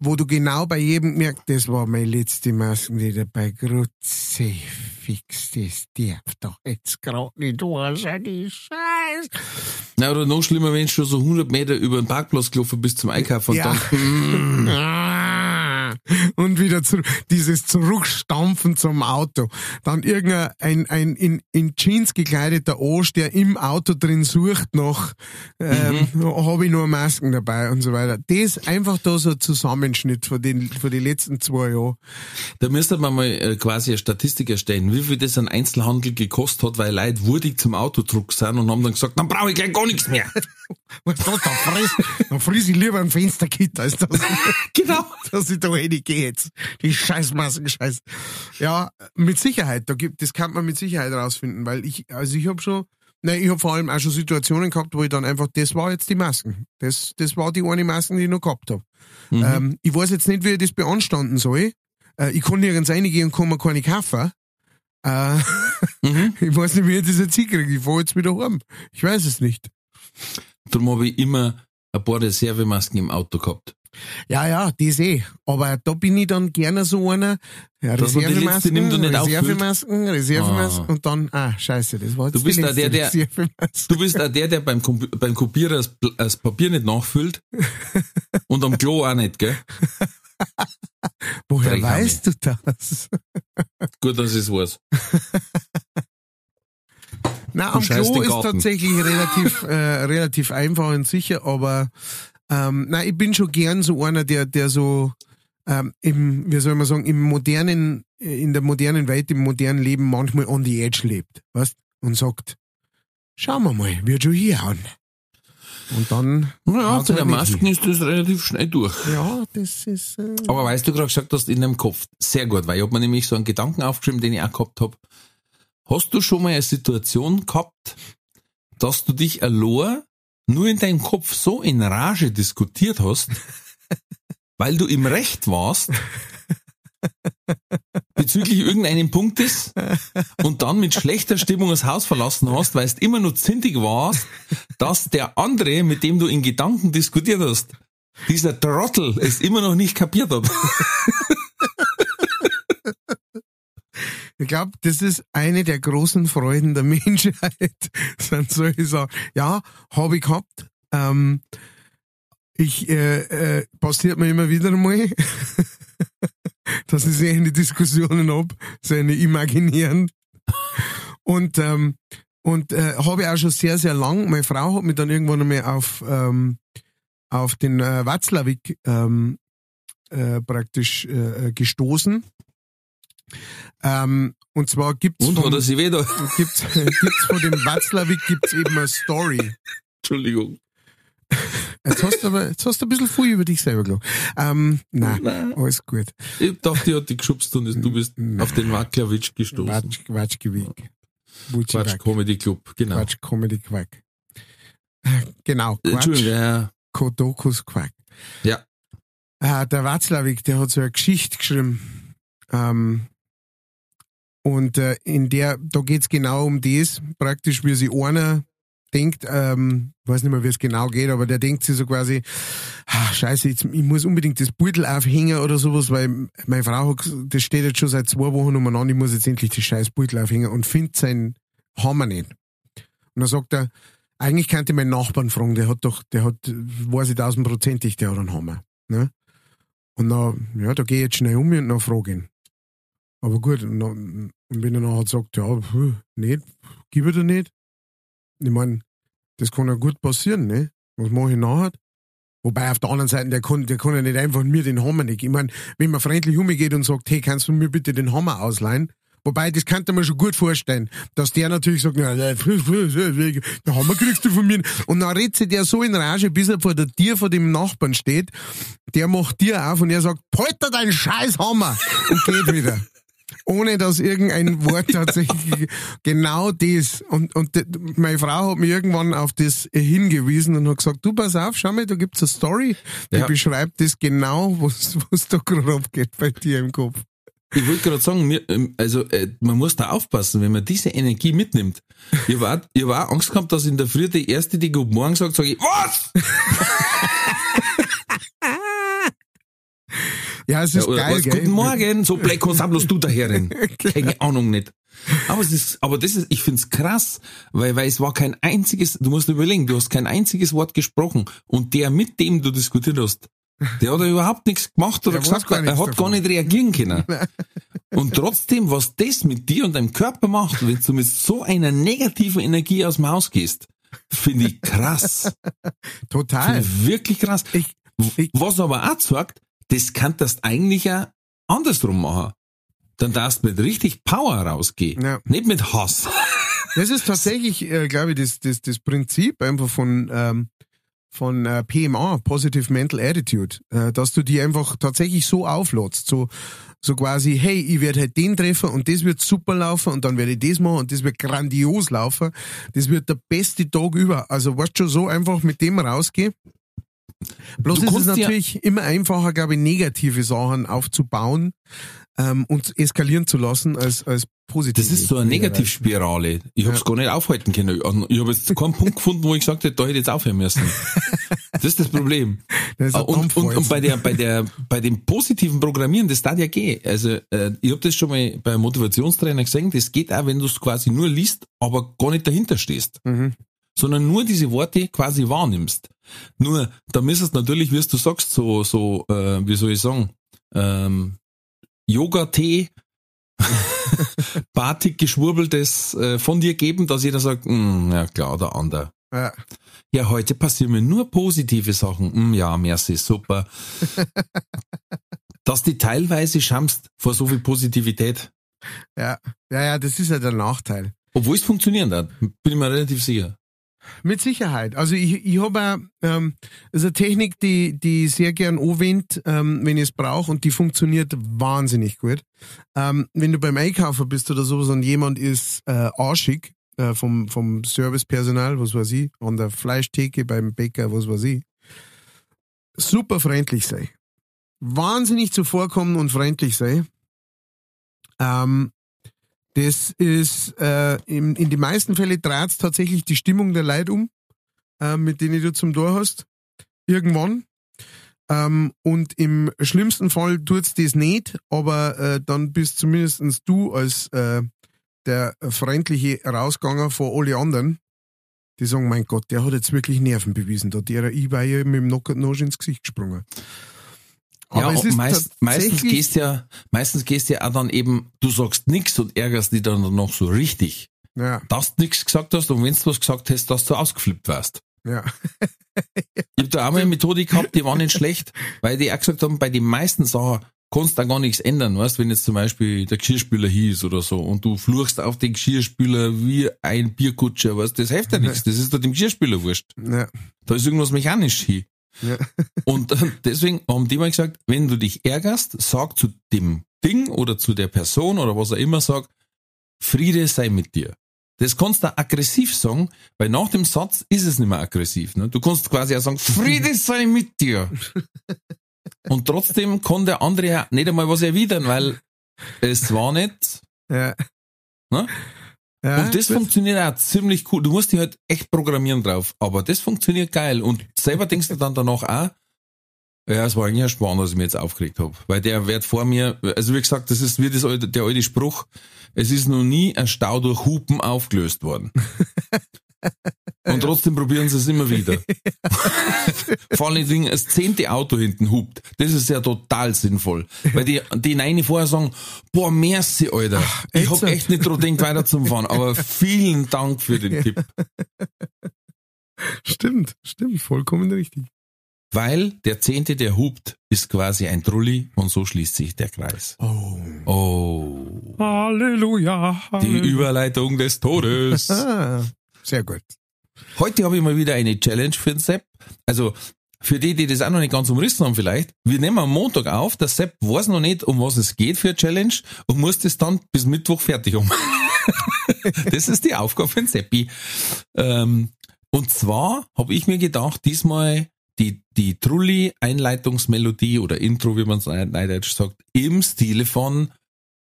wo du genau bei jedem merkst, das war meine letzte Masken, die dabei Grutze fix, das darf doch jetzt gerade nicht wahr sein, die Scheiß. Na, oder noch schlimmer, wenn du schon so 100 Meter über den Parkplatz gelaufen bist zum Einkaufen und Ja. dann, Ah. Und wieder zurück, dieses Zurückstampfen zum Auto. Dann irgendein ein, ein in, in Jeans gekleideter Arsch, der im Auto drin sucht noch, ähm, habe ich nur Masken dabei und so weiter. Das einfach da so ein Zusammenschnitt von den, von den letzten zwei Jahren. da müsste man mal äh, quasi eine Statistik erstellen, wie viel das ein Einzelhandel gekostet hat, weil Leute wurdig zum Autodruck sind und haben dann gesagt, dann brauche ich gleich gar nichts mehr. (laughs) Was da, da friss, da friss ich lieber ein Fenstergitter, als das. (laughs) genau. (laughs) dass ich da reingehe jetzt. (laughs) Die Scheißmasken, Scheiß. Ja, mit Sicherheit. Da gibt, das kann man mit Sicherheit rausfinden, weil ich, also ich habe schon, nein, ich habe vor allem auch schon Situationen gehabt, wo ich dann einfach, das war jetzt die Masken. Das, das war die eine Masken, die ich noch gehabt habe. Mhm. Ähm, ich weiß jetzt nicht, wie ich das beanstanden soll. Äh, ich kann nirgends reingehen und kann mir keine kaufen. Äh, (laughs) Mhm. ich weiß nicht, wie ich das jetzt hinkriege. Ich fahr jetzt wieder heim. Ich weiß es nicht. Darum habe ich immer ein paar Reservemasken im Auto gehabt. Ja, ja, das eh. Aber da bin ich dann gerne so einer. Ja, Reservemasken, nimmt und nicht. Reservemasken, Reservemasken Ah. und dann, ah, scheiße, das war jetzt Du bist die der, letzte der- Reservemasken. Du bist auch der, der beim, beim Kopierer das, das Papier nicht nachfüllt und am Klo auch nicht, gell? (laughs) Woher weißt du das? (laughs) Gut, dass ich es weiß. Na, Du am Klo ist tatsächlich relativ, äh, relativ einfach und sicher, aber ähm, na, ich bin schon gern so einer, der, der so ähm, im, wie soll man sagen, im modernen, äh, in der modernen Welt, im modernen Leben manchmal on the edge lebt, weißt? Und sagt, schauen wir mal, wird schon hier an. Und dann, Ja, bei der halt Masken ist das relativ schnell durch. ja, das ist, äh, Aber weißt du gerade gesagt hast, in deinem Kopf. Sehr gut, weil ich hab mir nämlich so einen Gedanken aufgeschrieben, den ich auch gehabt hab. Hast du schon mal eine Situation gehabt, dass du dich allein nur in deinem Kopf so in Rage diskutiert hast, (laughs) weil du im Recht warst, bezüglich irgendeinem Punktes und dann mit schlechter Stimmung das Haus verlassen hast, weil du immer nur zintig warst, dass der andere, mit dem du in Gedanken diskutiert hast, dieser Trottel es immer noch nicht kapiert hat. (laughs) Ich glaube, das ist eine der großen Freuden der (laughs) Menschheit. Sind solche Sachen. Ja, habe ich gehabt. Ähm, ich äh, äh, passiert mir immer wieder mal, (laughs) dass ich seine Diskussionen hab, seine imaginären. Und ähm, und äh, habe ich auch schon sehr sehr lang. Meine Frau hat mich dann irgendwann einmal auf ähm, auf den äh, Watzlawick ähm, äh, praktisch äh, gestoßen. Ähm, und zwar gibt's Und vom- hat er sie wieder? gibt's, (laughs) gibt's von dem Watzlawick gibt's eben eine Story. Entschuldigung. Jetzt hast du aber, jetzt hast du ein bisschen viel über dich selber gelogen. Ähm, nein, Nein. alles gut. Ich dachte, die hat dich geschubst und du bist auf den Waklawitsch gestoßen. Quatsch, Quatsch, Gewick. Wutschi Quatsch. Comedy Club, genau. Quatsch, Comedy Quack. Genau, Quatsch. Entschuldigung, ja. Kodokus Quack. Ja. Äh, der Watzlawick, der hat so eine Geschichte geschrieben. Ähm, und äh, in der, da geht's genau um das, praktisch wie sich einer denkt, ähm, weiß nicht mehr, wie es genau geht, aber der denkt sich so quasi, ah, scheiße, jetzt, ich muss unbedingt das Beutel aufhängen oder sowas, weil meine Frau hat, das steht jetzt schon seit zwei Wochen umeinander, ich muss jetzt endlich das scheiß Beutel aufhängen und findet seinen Hammer nicht. Und dann sagt er, eigentlich könnte ich meinen Nachbarn fragen, der hat doch, der hat, weiß ich tausendprozentig, der hat einen Hammer. Ne? Und dann, ja, da gehe ich jetzt schnell um und dann frage ihn. Aber gut, und, wenn er nachher sagt, ja, puh, nicht, gib dir nicht. Ich meine, das kann ja gut passieren, ne? Was mache ich nachher? Wobei auf der anderen Seite, der kann, der kann ja nicht einfach mir den Hammer nicht. Ich meine, wenn man freundlich umgeht und sagt, hey, kannst du mir bitte den Hammer ausleihen? Wobei, das kann man schon gut vorstellen, dass der natürlich sagt, na, den Hammer kriegst du von mir. Und dann redet sich der so in Rage, bis er vor der Tür von dem Nachbarn steht. Der macht Tür auf und er sagt, polter deinen scheiß Hammer und geht wieder. Ohne dass irgendein Wort (laughs) tatsächlich genau das. Und, und de, meine Frau hat mir irgendwann auf das hingewiesen und hat gesagt, du pass auf, schau mal, da gibt's eine Story, die Ja. beschreibt das genau, was, was da gerade abgeht bei dir im Kopf. Ich wollte gerade sagen, mir, ähm, also äh, man muss da aufpassen, wenn man diese Energie mitnimmt. Ich war, ich war Angst gehabt, dass in der Früh die erste, die Guten Morgen sagt, sage ich, was? (laughs) Ja, es Ja, ist oder geil? Guten Morgen, so Black was bloß du daherin. (laughs) Keine Ahnung nicht. Aber es ist, aber das ist, ich find's krass, weil, weil es war kein einziges, du musst überlegen, du hast kein einziges Wort gesprochen und der, mit dem du diskutiert hast, der hat ja überhaupt nichts gemacht oder Der gesagt, er hat davon. gar nicht reagieren können. (laughs) Und trotzdem, was das mit dir und deinem Körper macht, wenn du mit so einer negativen Energie aus dem Haus gehst, finde ich krass. (laughs) Total. Finde ich wirklich krass. Ich, ich, Was aber auch sagt, das kannst du eigentlich ja andersrum machen. Dann darfst du mit richtig Power rausgehen. Ja. Nicht mit Hass. (laughs) Das ist tatsächlich, äh, glaube ich, das, das, das Prinzip einfach von, ähm, von äh, PMA, Positive Mental Attitude, äh, dass du die einfach tatsächlich so auflädst, so, so quasi, hey, ich werde halt den treffen und das wird super laufen und dann werde ich das machen und das wird grandios laufen. Das wird der beste Tag über. Also, weißt du, schon so einfach mit dem rausgehen. Bloß Du ist es kannst ja- natürlich immer einfacher, glaube ich, negative Sachen aufzubauen ähm, und eskalieren zu lassen als, als positive. Das ist so eine Negativspirale. Ich hab's gar nicht aufhalten können. Ich habe jetzt keinen Punkt gefunden, wo ich gesagt hätte, da hätte ich jetzt aufhören müssen. (laughs) Das ist das Problem. Das ist und, und, und bei der, bei der, bei dem positiven Programmieren, das darf ja gehen. Also, äh, ich habe das schon mal bei einem Motivationstrainer gesehen, das geht auch, wenn du es quasi nur liest, aber gar nicht dahinter stehst. Mhm. Sondern nur diese Worte quasi wahrnimmst. Nur, da müsstest natürlich, wie du sagst, so, so, äh, wie soll ich sagen, ähm, Yoga-Tee, (laughs) Batik geschwurbeltes äh, von dir geben, dass jeder sagt, "Mm, ja klar, der andere. Ja. Ja, heute passieren mir nur positive Sachen. Hm, ja, merci, super. (laughs) Dass die teilweise schamst vor so viel Positivität. Ja, ja, ja, das ist ja der Nachteil. Obwohl es funktionieren hat, bin ich mir relativ sicher. Mit Sicherheit. Also ich, ich habe ähm, ist eine Technik, die, die ich sehr gern anwende, ähm, wenn ich es brauche und die funktioniert wahnsinnig gut. Ähm, wenn du beim Einkaufen bist oder sowas und jemand ist äh, arschig äh, vom, vom Servicepersonal, was weiß ich, an der Fleischtheke beim Bäcker, was weiß ich, super freundlich sei. Wahnsinnig zuvorkommen und freundlich sei. Ähm, das ist, äh, in, in die meisten Fälle dreht tatsächlich die Stimmung der Leute um, äh, mit denen du zum Tor hast. Irgendwann. Ähm, und im schlimmsten Fall tut's das nicht, aber äh, dann bist zumindestens du als äh, der freundliche rausgegangen vor alle anderen. Die sagen, mein Gott, der hat jetzt wirklich Nerven bewiesen. Da der ich war ja mit dem Knock-Nose ins Gesicht gesprungen. Ja, es ist meist, meistens gehst ja, meistens gehst ja auch dann eben, du sagst nix und ärgerst dich dann noch so richtig. Ja, Dass du nix gesagt hast und wenn du was gesagt hast, dass du ausgeflippt warst. ja. Ich hab da auch mal eine Methode gehabt, die war nicht schlecht, weil die auch gesagt haben, bei den meisten Sachen kannst du da gar nichts ändern, weißt, wenn jetzt zum Beispiel der Geschirrspüler hieß oder so und du fluchst auf den Geschirrspüler wie ein Bierkutscher, weißt, das hilft ja (laughs) nichts, das ist doch dem Geschirrspüler wurscht. ja, Da ist irgendwas mechanisch hier. Ja. (laughs) Und äh, deswegen haben die mal gesagt, wenn du dich ärgerst, sag zu dem Ding oder zu der Person oder was er immer sagt, Friede sei mit dir. das kannst du aggressiv sagen, weil nach dem Satz ist es nicht mehr aggressiv. Ne? Du kannst quasi auch sagen, (laughs) Friede sei mit dir. Und trotzdem kann der andere ja nicht einmal was erwidern, weil es war nicht. Ja. Ne? Ja, Und das funktioniert auch ziemlich cool. Du musst dich halt echt programmieren drauf, aber das funktioniert geil. Und selber denkst du dann danach auch, ja, es war eigentlich ein Spannend, was ich mir jetzt aufgeregt habe. Weil der wird vor mir, also wie gesagt, das ist wie das alte, der alte Spruch, es ist noch nie ein Stau durch Hupen aufgelöst worden. (laughs) Und trotzdem probieren sie es immer wieder. (laughs) Vor allen Dingen das zehnte Auto hinten hupt. Das ist ja total sinnvoll. Weil die, die eine vorher sagen, boah, merci, Alter. ich hab echt nicht dran gedacht, weiterzufahren. Aber (laughs) vielen Dank für den Tipp. (laughs) Stimmt, stimmt, vollkommen richtig. Weil der zehnte, der hupt, ist quasi ein Trulli und so schließt sich der Kreis. Oh. Oh. Halleluja. Die Überleitung des Todes. Sehr gut. Heute habe ich mal wieder eine Challenge für den Sepp. Also für die, die das auch noch nicht ganz umrissen haben vielleicht, wir nehmen am Montag auf, der Sepp weiß noch nicht, um was es geht für eine Challenge und muss das dann bis Mittwoch fertig haben. (laughs) das ist die Aufgabe für den Seppi. Ähm, und zwar habe ich mir gedacht, diesmal die, die Trulli-Einleitungsmelodie oder Intro, wie man es neudeutsch sagt, im Stile von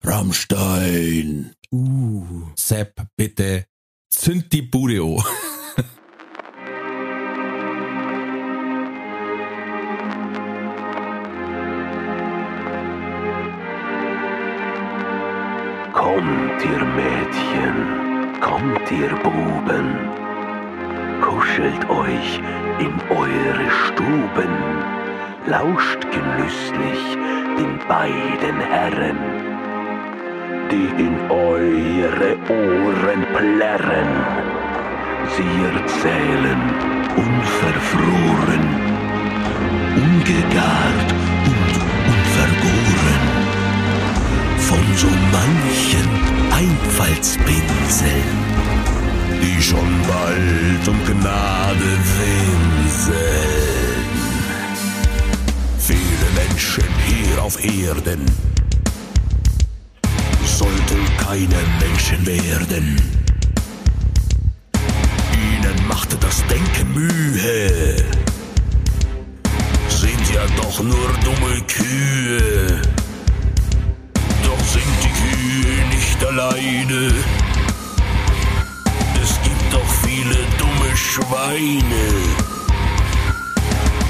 Rammstein. Uh. Sepp, bitte zünd die Bude an. (laughs) Kommt ihr Mädchen, kommt ihr Buben, kuschelt euch in eure Stuben, lauscht genüsslich den beiden Herren, die in eure Ohren plärren. Sie erzählen unverfroren, ungegart und unvergoren von so manchen Einfallspinseln, die schon bald um Gnade winseln. Viele Menschen hier auf Erden keine Menschen werden. Ihnen machte das Denken Mühe, sind ja doch nur dumme Kühe. Doch sind die Kühe nicht alleine. Es gibt doch viele dumme Schweine.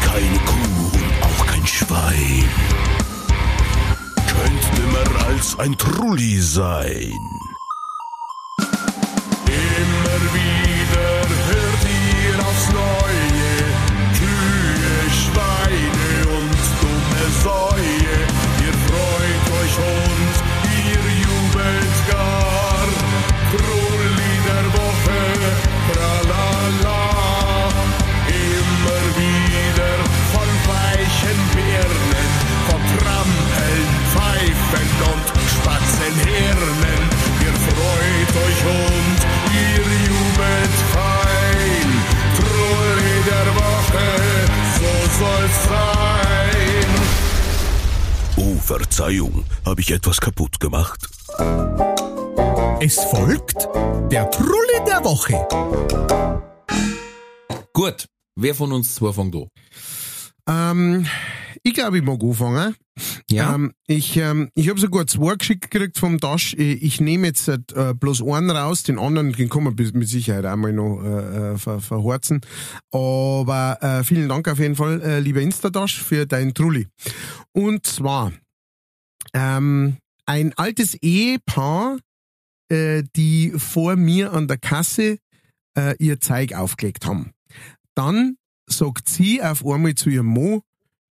Keine Kuh und auch kein Schwein. Dümmer als ein Trulli sein. Verzeihung, habe ich etwas kaputt gemacht? Es folgt der Trulli der Woche. Gut, wer von uns zwei fängt an? Ähm, ich glaube, ich mag anfangen. Ja? Ähm, ich ähm, ich habe sogar zwei geschickt gekriegt vom Dash. Ich, ich nehme jetzt äh, bloß einen raus, den anderen den kann man mit Sicherheit einmal noch äh, äh, ver, verhorzen. Aber äh, vielen Dank auf jeden Fall, äh, lieber Instadash, für dein Trulli. Und zwar ähm, ein altes Ehepaar, äh, die vor mir an der Kasse äh, ihr Zeug aufgelegt haben. Dann sagt sie auf einmal zu ihrem Mo,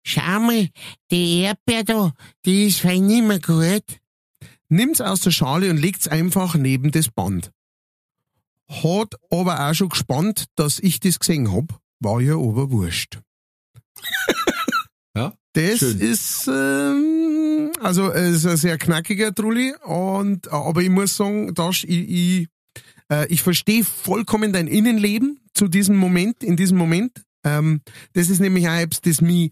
Schau mal, die Erdbeer da, die ist fein nicht mehr gut. Nimmt's aus der Schale und legt's einfach neben das Band. Hat aber auch schon gespannt, dass ich das gesehen hab, war ja aber wurscht. (laughs) Ja, Das schön. ist, ähm, also, es ist ein sehr knackiger Trulli und, aber ich muss sagen, Dash, ich, ich, äh, ich verstehe vollkommen dein Innenleben zu diesem Moment, in diesem Moment. Ähm, das ist nämlich auch etwas, das mich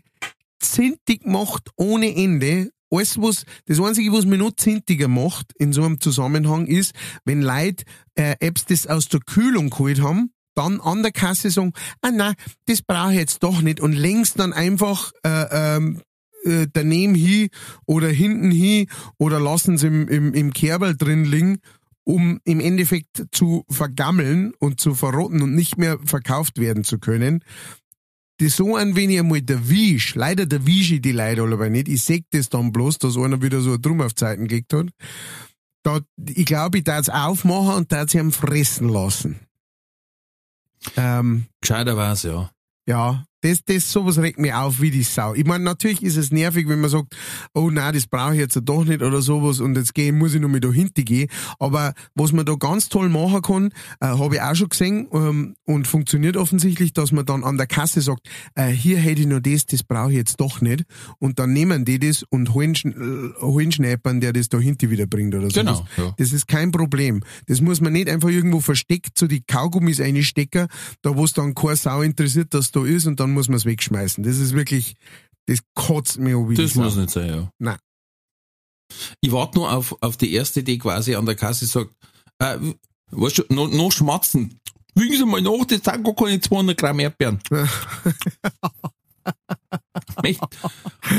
zintig macht ohne Ende, alles, was, das Einzige, was mich noch zintiger macht in so einem Zusammenhang ist, wenn Leute äh, Apps das aus der Kühlung geholt haben, dann an der Kasse sagen, ah nein, das brauche ich jetzt doch nicht und längst dann einfach äh, ähm, äh, daneben hin oder hinten hin oder lassen sie im, im, im Kerbel drin liegen, um im Endeffekt zu vergammeln und zu verrotten und nicht mehr verkauft werden zu können. Das so ein wenig einmal der Wisch, leider der Wische die Leute aber nicht, ich seh das dann bloß, dass einer wieder so Drum auf Zeiten gelegt hat. Da, ich glaube, ich darf es aufmachen und darf sie am fressen lassen. Ähm, Gescheiter war's, ja. ja, das, das, sowas regt mich auf wie die Sau. Ich meine, natürlich ist es nervig, wenn man sagt, oh nein, das brauche ich jetzt doch nicht oder sowas und jetzt gehen muss ich nur mit dahinter gehen. Aber was man da ganz toll machen kann, äh, habe ich auch schon gesehen ähm, und funktioniert offensichtlich, dass man dann an der Kasse sagt, äh, hier hätte ich noch das, das brauche ich jetzt doch nicht. Und dann nehmen die das und holen, äh, holen Schnäppern, der das dahinter wieder bringt oder so. Genau, ja. Das ist kein Problem. Das muss man nicht einfach irgendwo versteckt so die Kaugummis einstecken, da wo es dann keine Sau interessiert, dass da ist und dann muss man es wegschmeißen. Das ist wirklich, das kotzt mir an wie die Das muss nicht sein, ja. Nein. Ich warte nur auf, auf die erste, die quasi an der Kasse sagt, äh, weißt du, noch, noch schmatzen. Wiegen Sie mal nach, das sind gar keine 200 Gramm Erdbeeren. (laughs)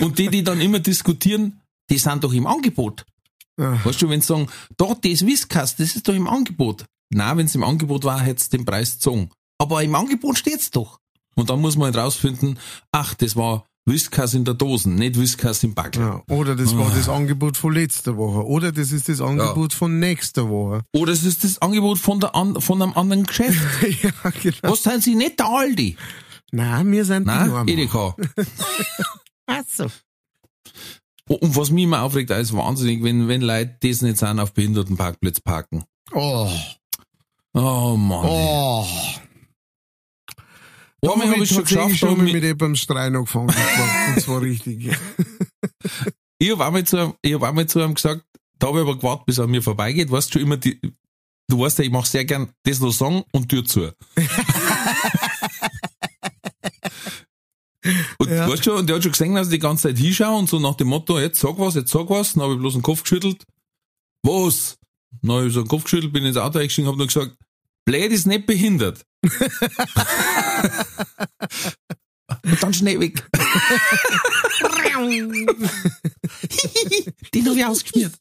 Und die, die dann immer diskutieren, die sind doch im Angebot. Ja. Weißt du, wenn sie sagen, da, das Whiskas, das ist doch im Angebot. Na, wenn es im Angebot war, hätte es den Preis gezogen. Aber im Angebot steht's doch. Und dann muss man halt rausfinden, ach, das war Whiskas in der Dosen, nicht Whiskas im Backel. Ja, oder das war Ah. das Angebot von letzter Woche. Oder das ist das Angebot von nächster Woche. Oder es ist das Angebot von, der an, von einem anderen Geschäft. (laughs) ja, genau. Was sind Sie nicht der Aldi? Nein, wir sind Nein, die Normen. Edeka. (laughs) Ach so. Und was mich immer aufregt, ist wahnsinnig, wenn, wenn Leute das nicht sind, auf Behindertenparkplätze parken. Oh, Oh Mann. oh. Oh, Einmal Da habe ich schon geschafft, schon da mal mit, mit jemandem Streit angefangen. Das war, das war richtig. ich habe einmal, zu einem- ich hab einmal zu einem gesagt, da habe ich aber gewartet, bis er an mir vorbeigeht, weißt du immer die, du weißt ja, ich mache sehr gern das noch sagen und Tür zu. (laughs) Und Ja. weißt du, und der hat schon gesehen, dass ich die ganze Zeit hinschaue und so nach dem Motto, jetzt sag was, jetzt sag was, dann habe ich bloß den Kopf geschüttelt. Was? Dann habe ich so den Kopf geschüttelt, bin ins Auto eingestiegen, habe nur gesagt, blöd ist nicht behindert. Und dann schnell weg. Den habe ich ausgeschmiert.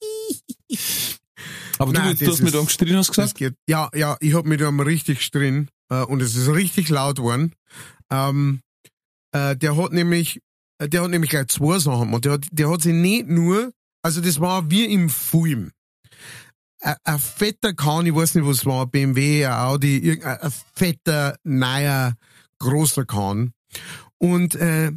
Aber Nein, du, du hast ist- da gestritten, hast gesagt? geht. Ja, ja, ich hab mich da mal richtig gestritten äh, und es ist richtig laut geworden. Ähm, äh, der hat nämlich, äh, der hat nämlich gleich zwei Sachen gemacht. Der hat, der hat sich nicht nur, also das war wie im Film. Ein fetter Kahn, ich weiß nicht, was es war, BMW, ein Audi, irgendein ein fetter, neuer, großer Kahn. Und äh,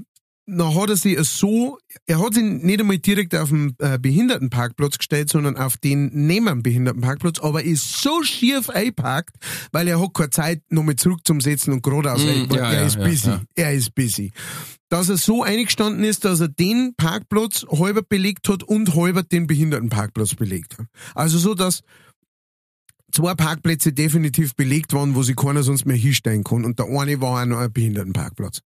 dann hat er sich so, er hat sich nicht einmal direkt auf den äh, Behindertenparkplatz gestellt, sondern auf den neben dem Behindertenparkplatz, aber ist so schief einparkt, weil er hat keine Zeit, nochmal zurück zum Setzen und geradeaus. Mm, ja, er ja, ist ja, busy. Er ist busy. Dass er so eingestanden ist, dass er den Parkplatz halber belegt hat und halber den Behindertenparkplatz belegt hat. Also so, dass zwei Parkplätze definitiv belegt waren, wo sich keiner sonst mehr hinstellen kann. Und der eine war auch noch ein Behindertenparkplatz.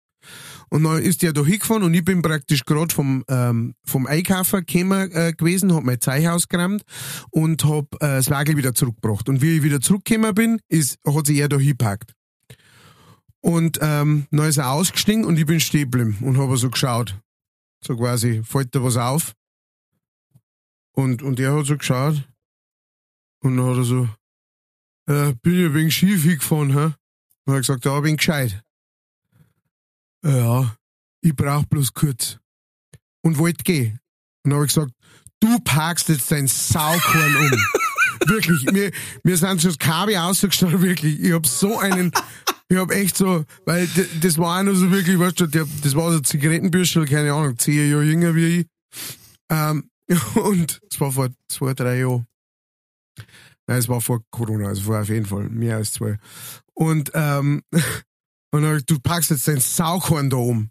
Und dann ist der da hingefahren und ich bin praktisch gerade vom, ähm, vom Einkaufen gekommen, äh, gewesen, hab mein Zeug ausgeräumt und hab äh, das Wagel wieder zurückgebracht. Und wie ich wieder zurückgekommen bin, ist, hat sich er da hingepackt. Und ähm, dann ist er ausgestiegen und ich bin stehen geblieben und habe so geschaut. So quasi, fällt da was auf? Und, und er hat so geschaut und dann hat er so, äh, bin ich wegen schief hingefahren, hä? Und hat gesagt, ja, bin gescheit. Ja, ich brauch bloß kurz. Und wollte gehen. Und dann habe ich gesagt, du parkst jetzt dein Saukorn um. (laughs) wirklich, mir, mir sind schon das Kabel ausgestanden, wirklich. Ich hab so einen, ich hab echt so, weil das war auch noch so wirklich, weißt du, der, das war so Zigarettenbürstel, keine Ahnung, zehn Jahre jünger wie ich. Ähm, (laughs) und es war vor zwei, drei Jahren. Nein, es war vor Corona, also vor auf jeden Fall mehr als zwei. Und, ähm, und dann hab ich, du packst jetzt dein Saukorn da um.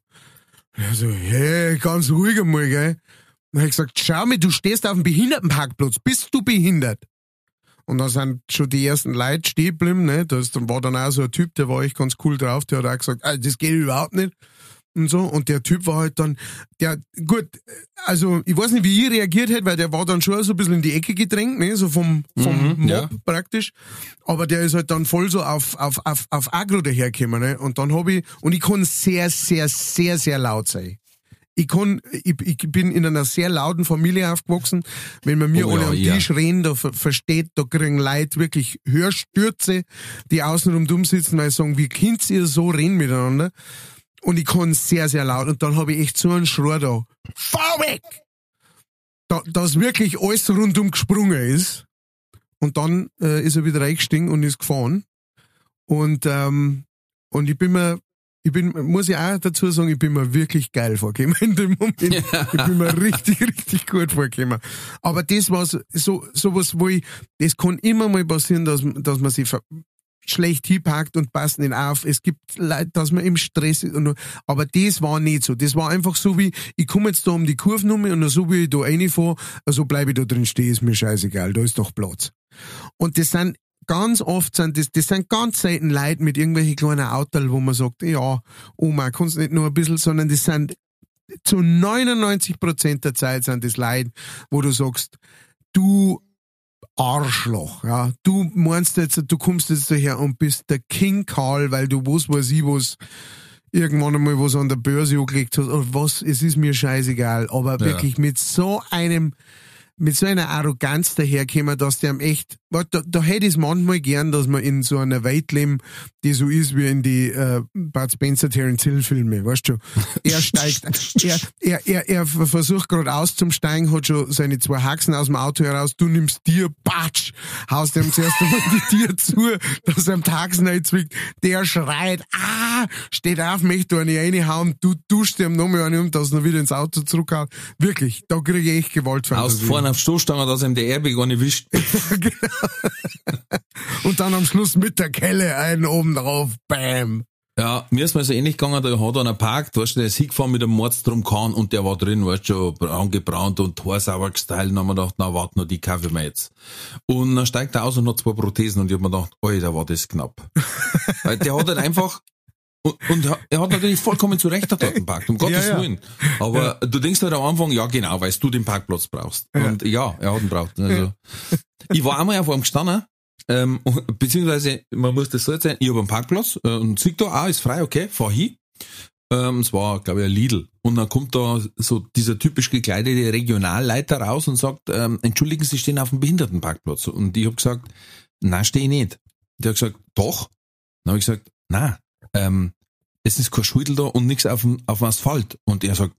Und er so, hey, ganz ruhig einmal, gell. Dann hab ich gesagt, schau mir, du stehst auf dem Behindertenparkplatz, bist du behindert? Und dann sind schon die ersten Leute stehen geblieben, ne. Da war dann auch so ein Typ, der war echt ganz cool drauf, der hat auch gesagt, ah, das geht überhaupt nicht. Und so. Und der Typ war halt dann, der, gut, also ich weiß nicht, wie ich reagiert hätte, weil der war dann schon so ein bisschen in die Ecke gedrängt, ne, so vom, vom Mhm, Mob ja. praktisch. Aber der ist halt dann voll so auf, auf, auf, auf Agro dahergekommen, ne. Und dann hab ich, und ich kann sehr, sehr, sehr, sehr laut sein. Ich kann, ich, ich bin in einer sehr lauten Familie aufgewachsen. Wenn man mir Oh alle ja, am ja. Tisch reden, da ver versteht, da kriegen Leute wirklich Hörstürze, die außenrum dumm sitzen, weil sie sagen, wie könnt ihr so reden miteinander? Und ich kann sehr, sehr laut. Und dann habe ich echt so einen Schrei da. Fahr weg! Da, dass wirklich alles rundum gesprungen ist. Und dann äh, ist er wieder reingestiegen und ist gefahren. Und, ähm, und ich bin mir, ich bin, muss ich auch dazu sagen, ich bin mir wirklich geil vorgekommen in dem Moment. Ich bin mir richtig, richtig gut vorgekommen. Aber das war so, so sowas, wo ich, das kann immer mal passieren, dass, dass man sich ver schlecht hinpackt und passt nicht auf. Es gibt Leute, dass man im Stress ist. Und, aber das war nicht so. Das war einfach so wie, ich komme jetzt da um die Kurve rum und so wie ich da reinfahre, so bleibe ich da drin stehen, ist mir scheißegal, da ist doch Platz. Und das sind ganz oft sind das, das sind ganz selten Leute mit irgendwelchen kleinen Autos, wo man sagt, ja, Oma, kannst nicht nur ein bisschen, sondern das sind zu 99 Prozent der Zeit sind das Leute, wo du sagst, du Arschloch, ja, du meinst jetzt, du kommst jetzt daher und bist der King Karl, weil du was weiß ich was, irgendwann einmal was an der Börse angelegt hast, oder was, es ist mir scheißegal, aber wirklich mit so einem, mit so einer Arroganz daherkommen, dass der am echt, warte, da, da hätte ich es manchmal gern, dass man in so einer Welt leben, die so ist wie in die äh, Bud Spencer Terence Hill Filme, weißt du? Er steigt, (laughs) er, er, er, er versucht gerade auszusteigen, hat schon seine zwei Haxen aus dem Auto heraus, du nimmst dir, patsch, haust ihm zuerst einmal die Tür zu, dass er am Haxen einzwickt, der schreit, ah, steht auf, möchte eine reinhauen, du duschst ihm nochmal eine um, dass er wieder ins Auto zurückhaut. Wirklich, da kriege ich echt Aus Gewaltfantasie. vorne auf Stoßstange, dass ihm der Airbag gar nicht wischt. (laughs) Und dann am Schluss mit der Kelle einen oben drauf. Bam. Ja, mir ist mal so ähnlich gegangen, da hat einer parkt, weißt du, der ist hingefahren mit einem Mordstromkahn und der war drin, weißt du, schon braun gebrannt und Torsauer gestylt und haben wir gedacht, na, warte noch, die kaufen wir jetzt. Und dann steigt er aus und hat zwei Prothesen und ich hab mir gedacht, Alter, war das knapp. (laughs) Weil der hat halt einfach, und, und er hat natürlich vollkommen zu Recht dort geparkt, um Gottes Ja, ja. Willen. Aber du denkst halt am Anfang, ja genau, weil du den Parkplatz brauchst. Und ja, er hat ihn braucht. Also, ich war einmal auf einem gestanden, ähm, beziehungsweise, man muss das so erzählen, ich habe einen Parkplatz äh, und sieg da, ah, ist frei, okay, fahr hin. Ähm, es war, glaube ich, ein Lidl. Und dann kommt da so dieser typisch gekleidete Regionalleiter raus und sagt, ähm, entschuldigen Sie, stehen auf dem Behindertenparkplatz. Und ich habe gesagt, nein, stehe ich nicht. Der hat gesagt, doch. Dann habe ich gesagt, nein, ähm, es ist kein Schwindel da und nichts auf dem, auf dem Asphalt. Und er sagt,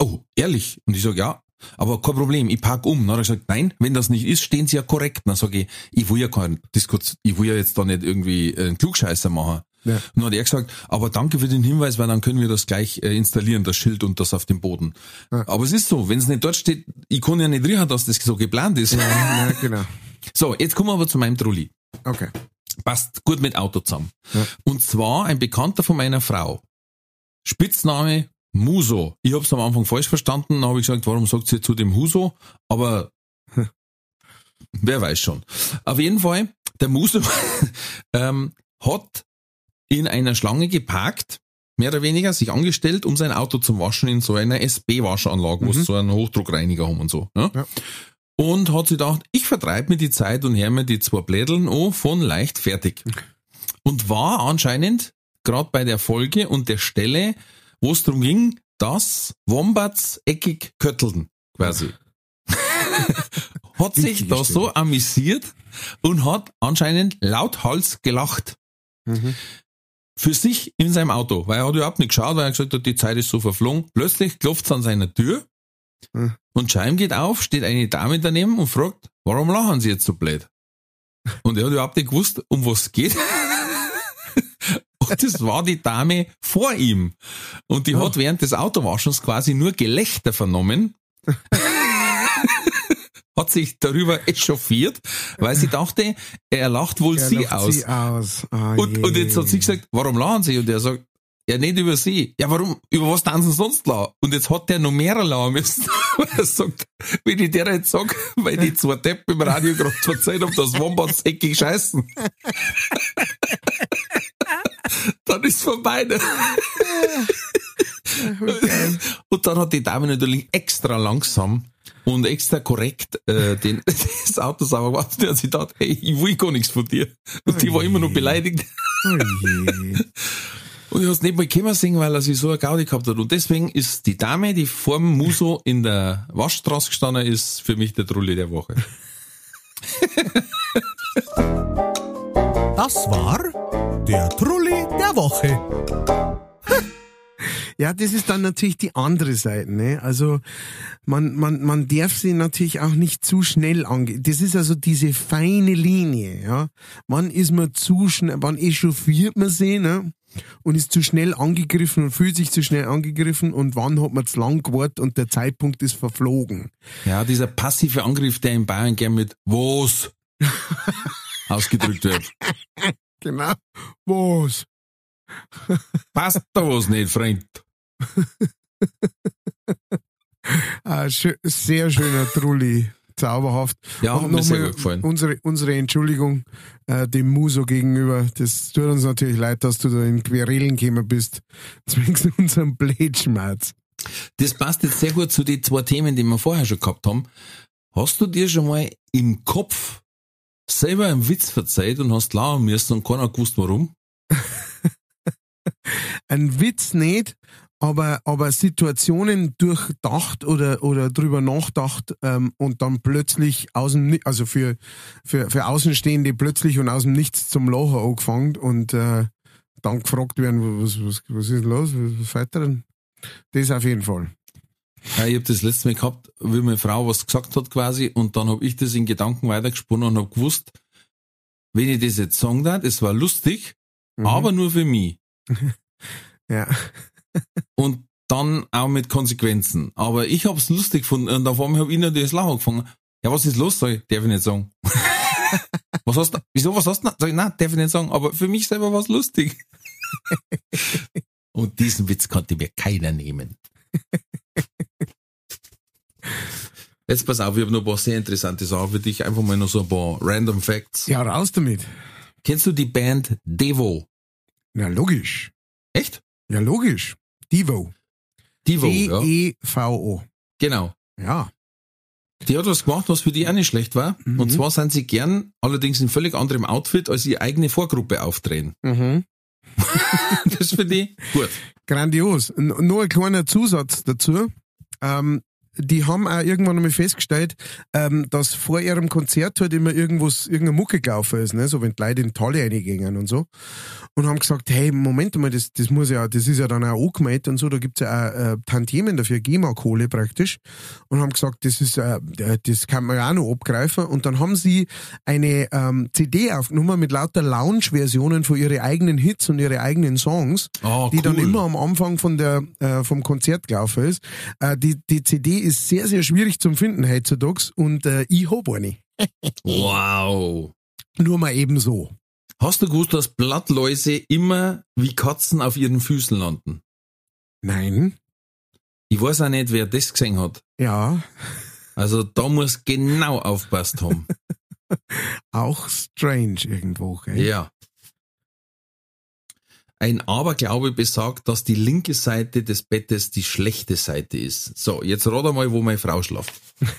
oh, ehrlich? Und ich sag ja, aber kein Problem, ich park um. Dann hat er gesagt, nein, wenn das nicht ist, stehen sie ja korrekt. Dann sage ich, ich will ja kein Diskus, ich will ja jetzt da nicht irgendwie einen Klugscheißer machen. Ja. Und dann hat er gesagt, aber danke für den Hinweis, weil dann können wir das gleich äh, installieren, das Schild und das auf dem Boden. Ja. Aber es ist so, wenn es nicht dort steht, ich kann ja nicht riechen, dass das so geplant ist. Ja, genau. (laughs) So, jetzt kommen wir aber zu meinem Trulli. Okay. Passt gut mit Auto zusammen. Ja. Und zwar ein Bekannter von meiner Frau. Spitzname Muso. Ich habe es am Anfang falsch verstanden, dann habe ich gesagt, warum sagt sie zu dem Huso? Aber (laughs) wer weiß schon. Auf jeden Fall, der Muso (laughs) ähm, hat in einer Schlange geparkt, mehr oder weniger, sich angestellt, um sein Auto zu waschen in so einer SB-Waschanlage, wo sie so einen Hochdruckreiniger haben und so. Ja? Ja. Und hat sich gedacht, ich vertreibe mir die Zeit und hör mir die zwei Blädeln an von leicht fertig. Und war anscheinend gerade bei der Folge und der Stelle, wo es darum ging, dass Wombats eckig kötteln, quasi. (laughs) hat sich da so amüsiert und hat anscheinend lauthals gelacht. Mhm. Für sich in seinem Auto, weil er hat überhaupt nicht geschaut, weil er gesagt hat, die Zeit ist so verflogen. Plötzlich klopft an seiner Tür Mhm. und Scheim geht auf, steht eine Dame daneben und fragt, warum lachen Sie jetzt so blöd? Und er hat überhaupt nicht gewusst, um was es geht. (laughs) Und das war die Dame vor ihm. Und die Oh. hat während des Autowaschens quasi nur Gelächter vernommen. (laughs) hat sich darüber echauffiert, weil sie dachte, er lacht wohl Er sie lacht aus. Sie aus. Oh Und, und jetzt hat sie gesagt, warum lachen sie? Und er sagt, ja, nicht über sie. Ja, warum? Über was tanzen sie sonst lachen? Und jetzt hat der noch mehr lachen müssen. (laughs) Weil er sagt, wenn ich der jetzt sag, weil die zwei Deppen im Radio gerade erzählt haben, dass Wombats eckig scheißen. (laughs) Dann ist vorbei. Ne? Und dann hat die Dame natürlich extra langsam und extra korrekt äh, den, (laughs) das Auto sauber gemacht. Und hat sie gedacht, hey, ich will gar nichts von dir. Und die war immer noch beleidigt. Oh. Und ich hab's nicht mal können singen, weil er sich so eine Gaudi gehabt hat. Und deswegen ist die Dame, die vorm Muso in der Waschstraße gestanden ist, für mich der Trulli der Woche. (laughs) Das war der Trulli der Woche. (laughs) Ja, das ist dann natürlich die andere Seite. Ne? Also man, man, man darf sie natürlich auch nicht zu schnell angehen. Das ist also diese feine Linie. Ja, Wann ist man zu schnell, wann echauffiert man sie ne? Und ist zu schnell angegriffen und fühlt sich zu schnell angegriffen und wann hat man zu lang gewartet und der Zeitpunkt ist verflogen. Ja, dieser passive Angriff, der in Bayern gern mit Was (laughs) ausgedrückt wird. Genau. Was? Passt da was nicht, Freund? (laughs) Ah, schö sehr schöner Trulli. Zauberhaft. Ja, Und nochmal. Unsere, unsere Entschuldigung äh, dem Muso gegenüber. Das tut uns natürlich leid, dass du da in Querelen gekommen bist. (laughs) Zwingst unseren Blödschmerz. Das passt jetzt sehr gut zu den zwei Themen, die wir vorher schon gehabt haben. Hast du dir schon mal im Kopf selber einen Witz verzeiht und hast lachen müssen und keiner gewusst warum? (laughs) Ein Witz nicht, aber, aber Situationen durchdacht oder, oder drüber nachdacht ähm, und dann plötzlich aus dem, also für, für, für Außenstehende plötzlich und aus dem Nichts zum Lachen angefangen und äh, dann gefragt werden, was, was, was ist los, was, was dir denn? Das auf jeden Fall. Ja, ich habe das letzte Mal gehabt, wie meine Frau was gesagt hat quasi und dann habe ich das in Gedanken weitergesponnen und habe gewusst, wenn ich das jetzt sagen darf, es war lustig, Mhm. aber nur für mich. (laughs) Ja. Und dann auch mit Konsequenzen. Aber ich hab's lustig gefunden und auf einmal habe ich das Lachen angefangen. Ja, was ist los? Sag ich, darf ich nicht sagen. (laughs) was hast du? Wieso, was hast du? Sag ich, nein, darf ich nicht sagen. Aber für mich selber war's lustig. (laughs) und diesen Witz konnte mir keiner nehmen. Jetzt pass auf, ich habe noch ein paar sehr interessante Sachen für dich. Einfach mal noch so ein paar random Facts. Ja, raus damit. Kennst du die Band Devo? Ja, logisch. Echt? Ja, logisch. Devo. E Devo, ja. D-E-V-O. Genau. Ja. Die hat was gemacht, was für die auch nicht schlecht war. Mhm. Und zwar sind sie gern, allerdings in völlig anderem Outfit, als ihre eigene Vorgruppe aufdrehen. Mhm. (laughs) Das finde ich gut. Grandios. N nur ein kleiner Zusatz dazu. Ähm, die haben auch irgendwann einmal festgestellt, ähm, dass vor ihrem Konzert halt immer irgendwas, irgendeine Mucke gelaufen ist, ne? so wenn die Leute in die Halle reingingen und so. Und haben gesagt, hey, Moment mal, das, das muss ja, das ist ja dann auch angemeldet und so, da gibt's ja auch äh, Tantiemen dafür, GEMA-Kohle praktisch. Und haben gesagt, das ist, äh, das kann man ja auch noch abgreifen. Und dann haben sie eine ähm, CD aufgenommen mit lauter Lounge-Versionen von ihren eigenen Hits und ihre eigenen Songs Oh, die dann cool. immer am Anfang von der, äh, vom Konzert gelaufen ist. Äh, die, die CD ist sehr, sehr schwierig zum Finden heutzutage und äh, ich hab eine. (laughs) Wow. Nur mal eben so. Hast du gewusst, dass Blattläuse immer wie Katzen auf ihren Füßen landen? Nein. Ich weiß auch nicht, wer das gesehen hat. Ja, Also da muss genau aufpasst haben. (laughs) auch strange irgendwo. Gell? ja. Ein Aberglaube besagt, dass die linke Seite des Bettes die schlechte Seite ist. So, jetzt rat mal, wo meine Frau schlaft. (laughs)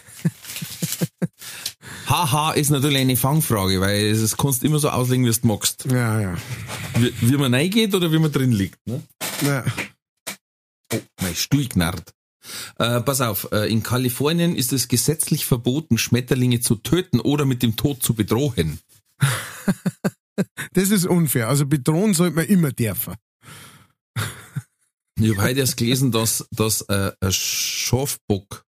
Haha ist natürlich eine Fangfrage, weil es kannst du immer so auslegen, wie du magst. Ja, ja. Wie, wie man reingeht oder wie man drin liegt. Ne? ja. Oh, mein Stuhl knarrt. Äh, pass auf, äh, in Kalifornien ist es gesetzlich verboten, Schmetterlinge zu töten oder mit dem Tod zu bedrohen. (laughs) Das ist unfair. Also bedrohen sollte man immer dürfen. Ich habe heute erst gelesen, dass, dass äh, ein Schafbock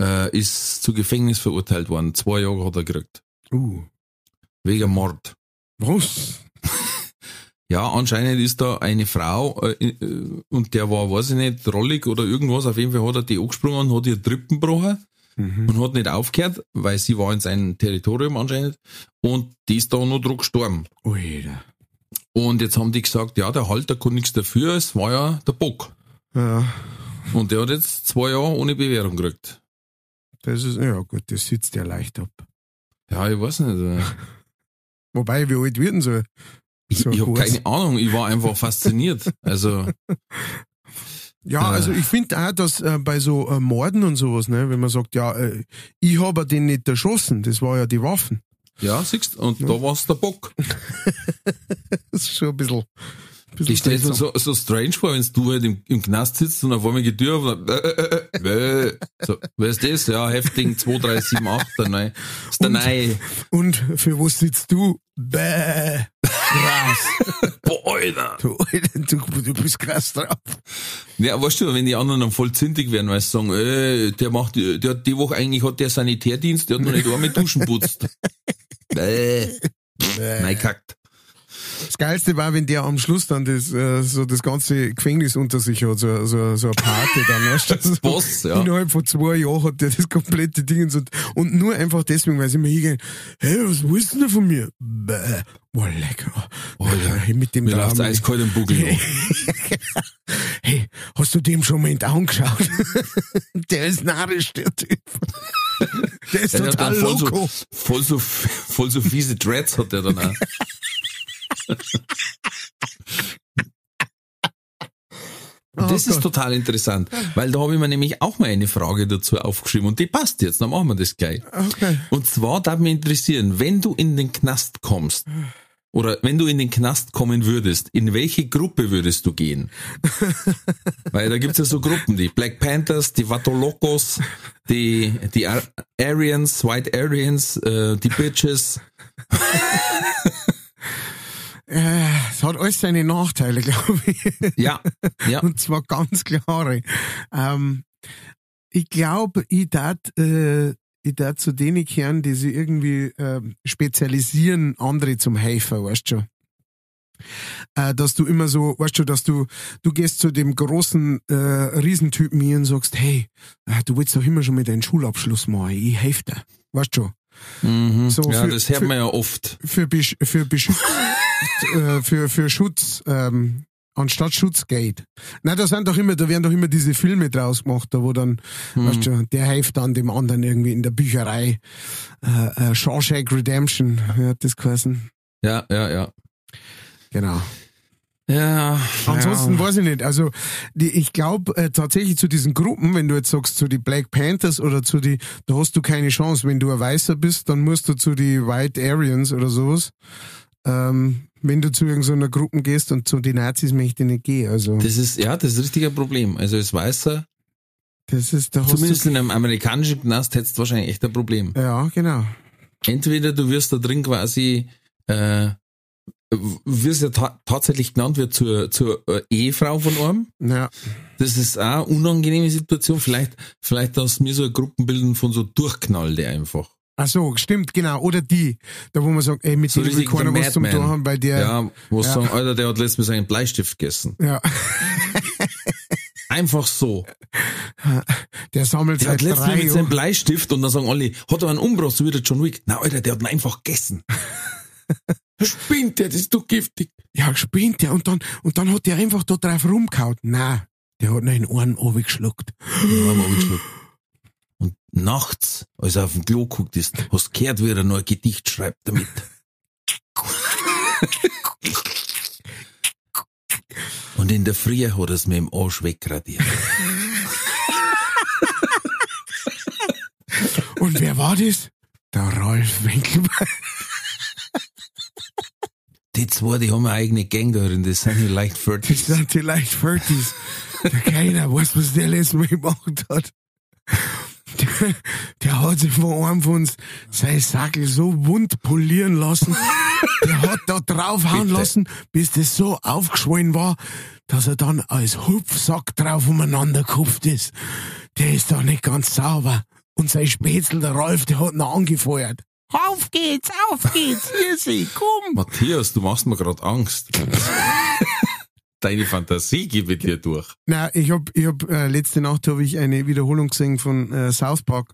äh, ist zu Gefängnis verurteilt worden. Zwei Jahre hat er gekriegt. Uh. Wegen Mord. Was? (laughs) Ja, anscheinend ist da eine Frau äh, äh, und der war, weiß ich nicht, rollig oder irgendwas. Auf jeden Fall hat er die angesprungen und hat ihr Drippen gebrochen Mhm. und hat nicht aufgehört, weil sie war in seinem Territorium anscheinend und die ist da noch drauf gestorben. Alter. Und jetzt haben die gesagt, ja, der Halter kann nichts dafür, es war ja der Bock. Ja, Und der hat jetzt zwei Jahre ohne Bewährung gekriegt. das ist, ja gut, das sitzt ja leicht ab. Ja, ich weiß nicht. äh, (laughs) Wobei, wie alt wird denn so? Ich, ich habe keine Ahnung, ich war einfach fasziniert. Also, (laughs) Ja, also ich finde auch, dass äh, bei so äh, Morden und sowas, ne, wenn man sagt, ja, äh, ich habe den nicht erschossen, das war ja die Waffen. Ja, siehst du, und da war's der Bock. (laughs) Das ist schon ein bisschen. Ich stelle mir seltsam. so, so strange vor, wenn du halt im, im Knast sitzt und auf einmal geht Tür und dann, äh, äh, äh, so, wer ist das? Ja, Häftling 2378, der Neue. Ist der Neue. Und für was sitzt du? Bäh. Krass. Boah, Alter. du, Alter, du, du bist krass drauf. Ja, weißt du, wenn die anderen dann voll zündig werden, weil sie sagen, äh, der macht, der hat die Woche eigentlich hat der Sanitärdienst, der hat noch nicht einmal Duschen putzt. (laughs) Bäh. Nein, kackt. Das Geilste war, wenn der am Schluss dann das, äh, so das ganze Gefängnis unter sich hat, so, so, so eine Party dann, weißt du? So, Boss, ja. Innerhalb von zwei Jahren hat der das komplette Ding und, so, und nur einfach deswegen, weil sie mir hingehen, hey, was willst du denn von mir? Bäh, boah, lecker. hey, mit dem Mir Daumen. eiskalt im Buckel. noch. (laughs) Hey, hast du dem schon mal in die Augen geschaut? (laughs) der ist narrisch, der Typ. Der ist Der hat total voll loco. so, voll so, voll so fiese Dreads hat der dann auch. (laughs) Das Oh ist Gott. total interessant, weil da habe ich mir nämlich auch mal eine Frage dazu aufgeschrieben und die passt jetzt, dann machen wir das gleich. Okay. Und zwar darf mich interessieren, wenn du in den Knast kommst, oder wenn du in den Knast kommen würdest, in welche Gruppe würdest du gehen? (laughs) Weil da gibt's ja so Gruppen, die Black Panthers, die Vatolocos, die, die Ar Aryans, White Aryans, äh, die Bitches. (laughs) Äh, es hat alles seine Nachteile, (laughs) glaube ich. Ja, ja. Und zwar ganz klare. Ähm, ich glaube, ich dat, äh, ich dat zu denen kehren, die sich irgendwie ähm, spezialisieren, andere zum helfen, weißt du schon. Äh, dass du immer so, weißt du, dass du, du gehst zu dem großen äh, Riesentypen hier und sagst, hey, äh, du willst doch immer schon mit deinem Schulabschluss machen, ich helfe dir. Weißt du schon. Mhm. So ja, für- das hört für- man ja oft. für, für, Beschutz, (laughs) äh, für, für Schutz, ähm, anstatt Schutzgeld. Nein, da sind doch immer, da werden doch immer diese Filme draus gemacht, da wo dann, weißt du, der hilft dann dem anderen irgendwie in der Bücherei. Äh, äh, Shawshank Redemption, wie hat das geheißen? Ja, ja, ja. Genau. Ja. Ansonsten ja. weiß ich nicht. Also die, ich glaube äh, tatsächlich zu diesen Gruppen, wenn du jetzt sagst zu die Black Panthers oder zu die, da hast du keine Chance. Wenn du ein Weißer bist, dann musst du zu die White Aryans oder sowas. Ähm, wenn du zu irgendeiner Gruppe gehst und zu den Nazis möchte ich nicht gehen. Also Das ist, ja, das ist richtig ein Problem. Also als Weißer, das ist hast zumindest in einem amerikanischen Knast, hättest du wahrscheinlich echt ein Problem. ja genau. Entweder du wirst da drin quasi, äh, wirst ja ta tatsächlich genannt, wird zur, zur äh, Ehefrau von einem. Ja, Das ist auch eine unangenehme Situation. Vielleicht, vielleicht dass mir so Gruppen bilden von so Durchknallte einfach. Ach so, stimmt genau. Oder die, da wo man sagt, ey mit So denen will keiner was zum tun haben, weil der Ja, wo ja. sagen, Alter, der hat letztens seinen Bleistift gegessen. ja, Einfach so. der sammelt Der hat seit letztens drei mit seinem. Bleistift und dann sagen alle, hat er einen Umbruch, so wie der John Wick. Na, Alter, der hat ihn einfach gegessen. (laughs) Spinnt der, das ist doch giftig. Ja, spinnt der und dann, und dann hat der einfach da drauf rumgehauen. Nein, der hat noch in einen runtergeschluckt. Ja. Und nachts, als er auf dem Klo guckt ist, hast du gehört, wie er noch ein Gedicht schreibt damit. Und in der Früh hat er es mir im Arsch wegradiert. Und wer war das? Der Ralf Winkelbein. Die zwei, die haben eine eigene Gang drin, das sind die leicht Das 40. sind die leicht 40s. Der keiner weiß, was der letztes Mal gemacht hat. (laughs) Der, hat sich von einem von uns sein Sackel so wund polieren lassen. Der hat da draufhauen Bitte. lassen, bis das so aufgeschwollen war, dass er dann als Hupfsack drauf umeinander gekupft ist. Der ist doch nicht ganz sauber. Und sein Spätzl, der Ralf, der hat noch angefeuert. Auf geht's, auf geht's, hier sie, komm. Matthias, du machst mir gerade Angst. (laughs) Deine Fantasie gebe ich dir durch. Na, ich hab, ich hab äh, letzte Nacht habe ich eine Wiederholung gesehen von äh, South Park.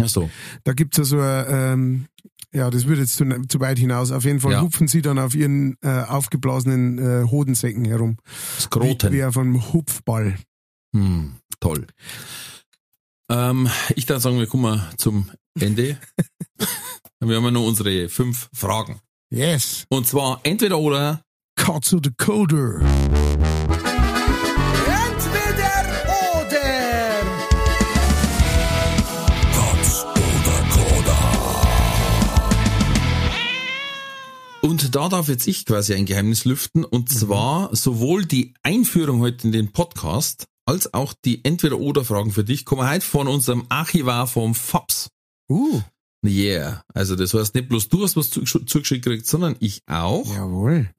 Ach so. Da gibt's ja so ein, ähm, ja, das würde jetzt zu, zu weit hinaus. Auf jeden Fall Ja. hupfen sie dann auf ihren äh, aufgeblasenen äh, Hodensäcken herum. Wie, Skroten. wie auf einem Hupfball. Hm, toll. Ähm, ich darf sagen, wir kommen zum Ende. (laughs) wir haben ja noch unsere fünf Fragen. Yes. Und zwar entweder oder Katze Decoder. Entweder oder. Katz oder Koda. Und da darf jetzt ich quasi ein Geheimnis lüften und mhm. zwar sowohl die Einführung heute in den Podcast als auch die Entweder-Oder-Fragen für dich kommen heute von unserem Archivar vom FAPS. Uh. Yeah. Also das heißt nicht bloß du hast was zugeschickt gekriegt, sondern ich auch. Jawohl.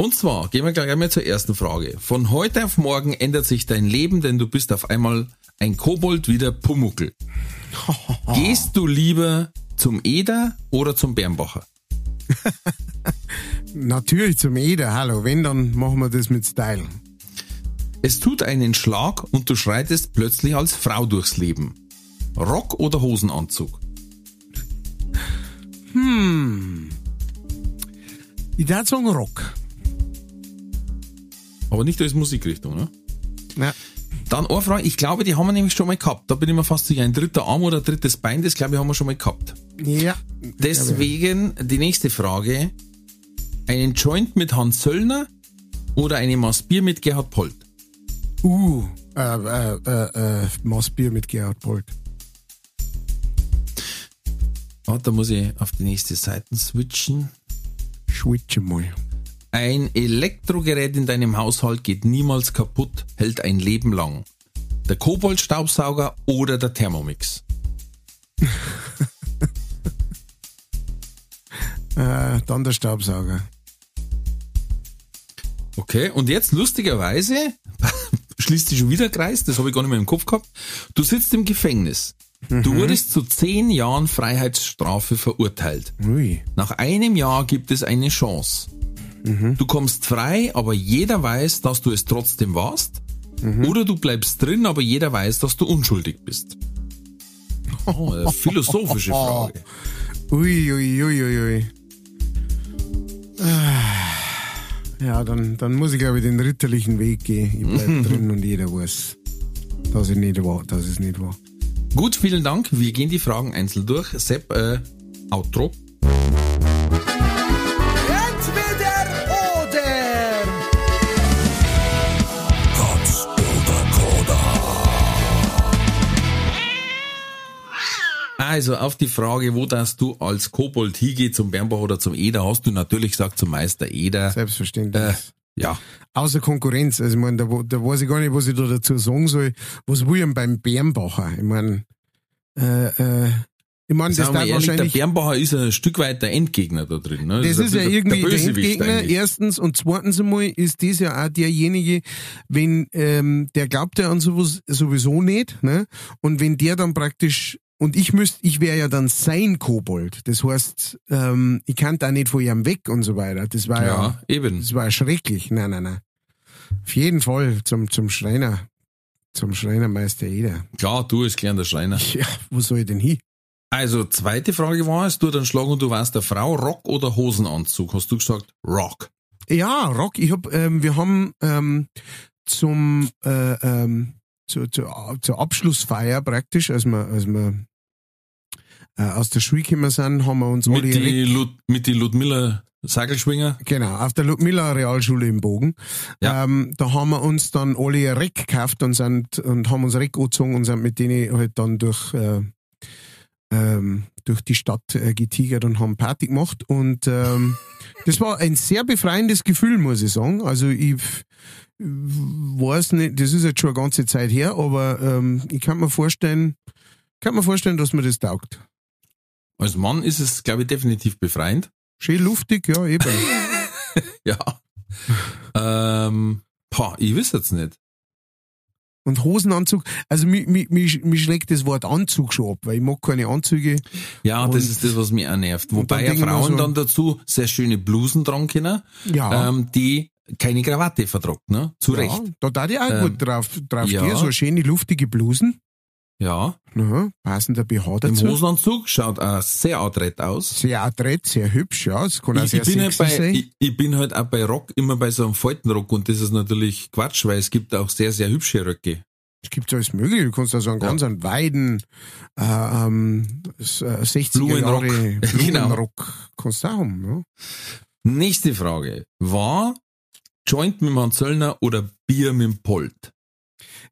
Und zwar, gehen wir gleich mal zur ersten Frage. Von heute auf morgen ändert sich dein Leben, denn du bist auf einmal ein Kobold wie der Pumuckel. (laughs) Gehst du lieber zum Eder oder zum Bernbacher? (laughs) Natürlich zum Eder, hallo. Wenn, dann machen wir das mit Style. Es tut einen Schlag und du schreitest plötzlich als Frau durchs Leben. Rock oder Hosenanzug? Ich darf sagen Rock. Aber nicht als Musikrichtung, ne? Ja. Dann eine Frage, ich glaube, die haben wir nämlich schon mal gehabt. Da bin ich mir fast sicher. Ein dritter Arm oder ein drittes Bein, das glaube ich haben wir schon mal gehabt. Ja. Deswegen die nächste Frage. Einen Joint mit Hans Söllner oder eine Maß Bier mit Gerhard Polt? Uh, äh, äh, äh, äh, Maßbier mit Gerhard Polt. Ah, da muss ich auf die nächste Seite switchen. Schwitze mal. Ein Elektrogerät in deinem Haushalt geht niemals kaputt, hält ein Leben lang. Der Koboldstaubsauger oder der Thermomix? (laughs) Äh, dann der Staubsauger. Okay, und jetzt lustigerweise (laughs) schließt sich schon wieder der Kreis, das habe ich gar nicht mehr im Kopf gehabt. Du sitzt im Gefängnis. Du wurdest zu zehn Jahren Freiheitsstrafe verurteilt. Ui. Nach einem Jahr gibt es eine Chance. Du kommst frei, aber jeder weiß, dass du es trotzdem warst. Oder du bleibst drin, aber jeder weiß, dass du unschuldig bist. Oh, eine philosophische Frage. (laughs) Ui, ui, ui, ui, ui. Ah. Ja, dann, dann muss ich, glaube ich, den ritterlichen Weg gehen. Ich bleib drin und jeder weiß, dass ich nicht war, dass es nicht war. Gut, vielen Dank. Wir gehen die Fragen einzeln durch. Sepp, äh, Outro. Also auf die Frage, wo das du als Kobold hingeh zum Bernbach oder zum Eder, hast du natürlich gesagt zum Meister Eder. Selbstverständlich. Äh, ja, Außer Konkurrenz. Also, ich meine, da, da weiß ich gar nicht, was ich da dazu sagen soll. Was will ich denn beim Bernbacher? Ich meine, äh, äh, ich meine, das darf ehrlich, der wahrscheinlich. Bernbacher ist ein Stück weit der Endgegner da drin. Ne? Das ist ja ein bisschen irgendwie der Bösewicht Endgegner, eigentlich. erstens. Und zweitens einmal ist das ja auch derjenige, wenn ähm, der glaubt ja an sowas sowieso nicht. Ne? Und wenn der dann praktisch, und ich müsste, ich wäre ja dann sein Kobold. Das heißt, ähm, ich kann da nicht von ihm weg und so weiter. Das war ja, Ja, eben. das war schrecklich. Nein, nein, nein. Auf jeden Fall zum, zum Schreiner. Zum Schreinermeister Eder. Klar, du als kleiner Schreiner. (laughs) Ja, wo soll ich denn hin? Also, zweite Frage war es, du dann schlagen und du warst der Frau, Rock oder Hosenanzug? Hast du gesagt Rock? Ja, Rock. Ich hab, ähm, wir haben ähm, zum äh, ähm, zu, zu, zur Abschlussfeier praktisch, als wir, als wir aus der Schule gekommen sind, haben wir uns Mit alle die, Lud mit die Ludmilla Segelschwinger? Genau, auf der Ludmilla Realschule im Bogen. Ja. Ähm, da haben wir uns dann alle Reck gekauft und sind und haben uns Reck angezogen und sind mit denen halt dann durch äh, ähm, durch die Stadt äh, getigert und haben Party gemacht und ähm, (laughs) das war ein sehr befreiendes Gefühl, muss ich sagen. Also ich weiß nicht, das ist jetzt schon eine ganze Zeit her, aber ähm, ich kann mir vorstellen, kann mir vorstellen, dass mir das taugt. Als Mann ist es, glaube ich, definitiv befreiend. Schön luftig, ja, eben. (laughs) Ja. ähm, boah, ich weiß jetzt nicht. Und Hosenanzug, also mich, mich, mich, mich schlägt das Wort Anzug schon ab, weil ich mag keine Anzüge. Ja, Und- das ist das, was mich auch nervt. Wobei ja Frauen so- dann dazu sehr schöne Blusen dran können, Ja. ähm, die keine Krawatte vertragt, ne? Zu ja, Recht. da darf ich auch Ähm, gut drauf, drauf ja. gehen, so schöne luftige Blusen. Ja. Ja, passender BH Im dazu. Hosenanzug schaut auch sehr adrett aus. Sehr adrett, sehr hübsch, ja. Es kann auch Ich, sehr ich, bin halt bei, ich, ich bin halt auch bei Rock immer bei so einem Faltenrock und das ist natürlich Quatsch, weil es gibt auch sehr, sehr hübsche Röcke. Es gibt alles mögliche. Du kannst da so einen Ja. ganz einen weiden, äh, ähm, s- äh, 60er Blumenrock. Jahre (laughs) Genau. Blumenrock kannst du auch haben, ja. Nächste Frage. War Joint mit dem Hans Söllner oder Bier mit dem Polt?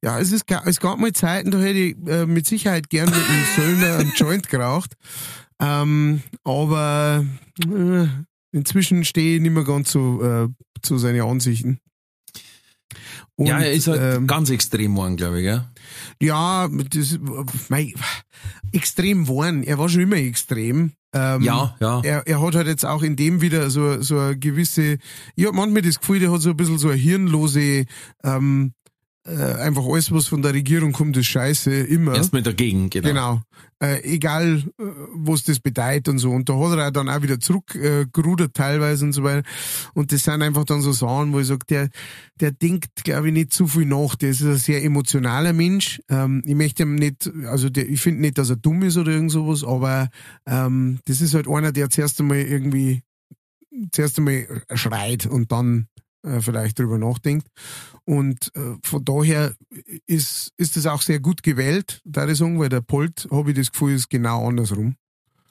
Ja, es, ist, es gab mal Zeiten, da hätte ich äh, mit Sicherheit gern mit dem Söllner einen Joint geraucht. Ähm, aber äh, Inzwischen stehe ich nicht mehr ganz so äh, zu seinen Ansichten. Und, ja, er ist halt ähm, ganz extrem geworden, glaube ich, gell? Ja, das, mei, extrem warm. Er war schon immer extrem. Ähm, Ja, ja. Er, er hat halt jetzt auch in dem wieder so, so eine gewisse, ich hab manchmal das Gefühl, der hat so ein bisschen so eine hirnlose, ähm, äh, einfach alles, was von der Regierung kommt, ist scheiße, immer. Erstmal dagegen, genau. Genau. Äh, egal, äh, was das bedeutet und so. Und da hat er auch dann auch wieder zurückgerudert äh, teilweise und so weiter. Und das sind einfach dann so Sachen, wo ich sage, der, der denkt, glaube ich, nicht zu viel nach. Der ist ein sehr emotionaler Mensch. Ähm, ich möchte ihm nicht, also der, ich finde nicht, dass er dumm ist oder irgend sowas, aber ähm, das ist halt einer, der zuerst einmal irgendwie zuerst einmal schreit und dann äh, vielleicht drüber nachdenkt. Und äh, von daher ist, ist das auch sehr gut gewählt, da ich sagen, weil der Polt, habe ich das Gefühl, ist genau andersrum.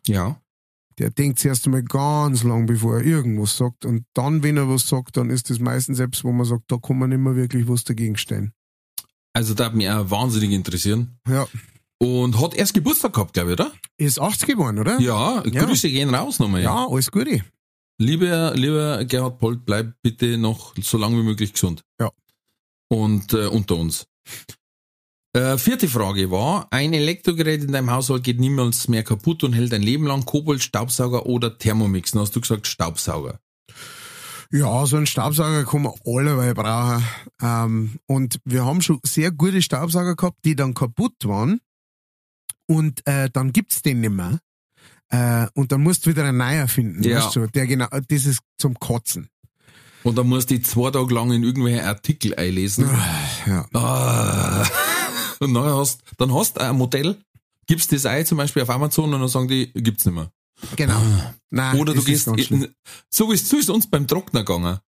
Ja. Der denkt zuerst einmal ganz lang, bevor er irgendwas sagt. Und dann, wenn er was sagt, dann ist das meistens selbst, wo man sagt, da kann man nicht mehr wirklich was dagegen stellen. Also, da hat mich auch wahnsinnig interessieren. Ja. Und hat erst Geburtstag gehabt, glaube ich, oder? Ist 80 geworden, oder? Ja, Ja. Grüße gehen raus nochmal. Ja, alles Gute. Lieber, lieber Gerhard Polt, bleib bitte noch so lange wie möglich gesund. Ja. Und äh, unter uns. Äh, vierte Frage war, ein Elektrogerät in deinem Haushalt geht niemals mehr kaputt und hält ein Leben lang Kobold, Staubsauger oder Thermomix. Dann hast du gesagt Staubsauger. Ja, so einen Staubsauger kann man alleweil brauchen. Ähm, und wir haben schon sehr gute Staubsauger gehabt, die dann kaputt waren. Und äh, dann gibt's den nicht mehr. Äh, und dann musst du wieder einen neuer finden. Ja. Weißt du, der genau, das ist zum Kotzen. Und dann musst du die zwei Tage lang in irgendwelche Artikel einlesen. Ja. Ah. Und dann hast, dann hast du ein Modell, gibst das ein, zum Beispiel auf Amazon, und dann sagen die, gibt's nicht mehr. Genau. Nein, Oder du gehst, in, so ist, so ist uns beim Trockner gegangen.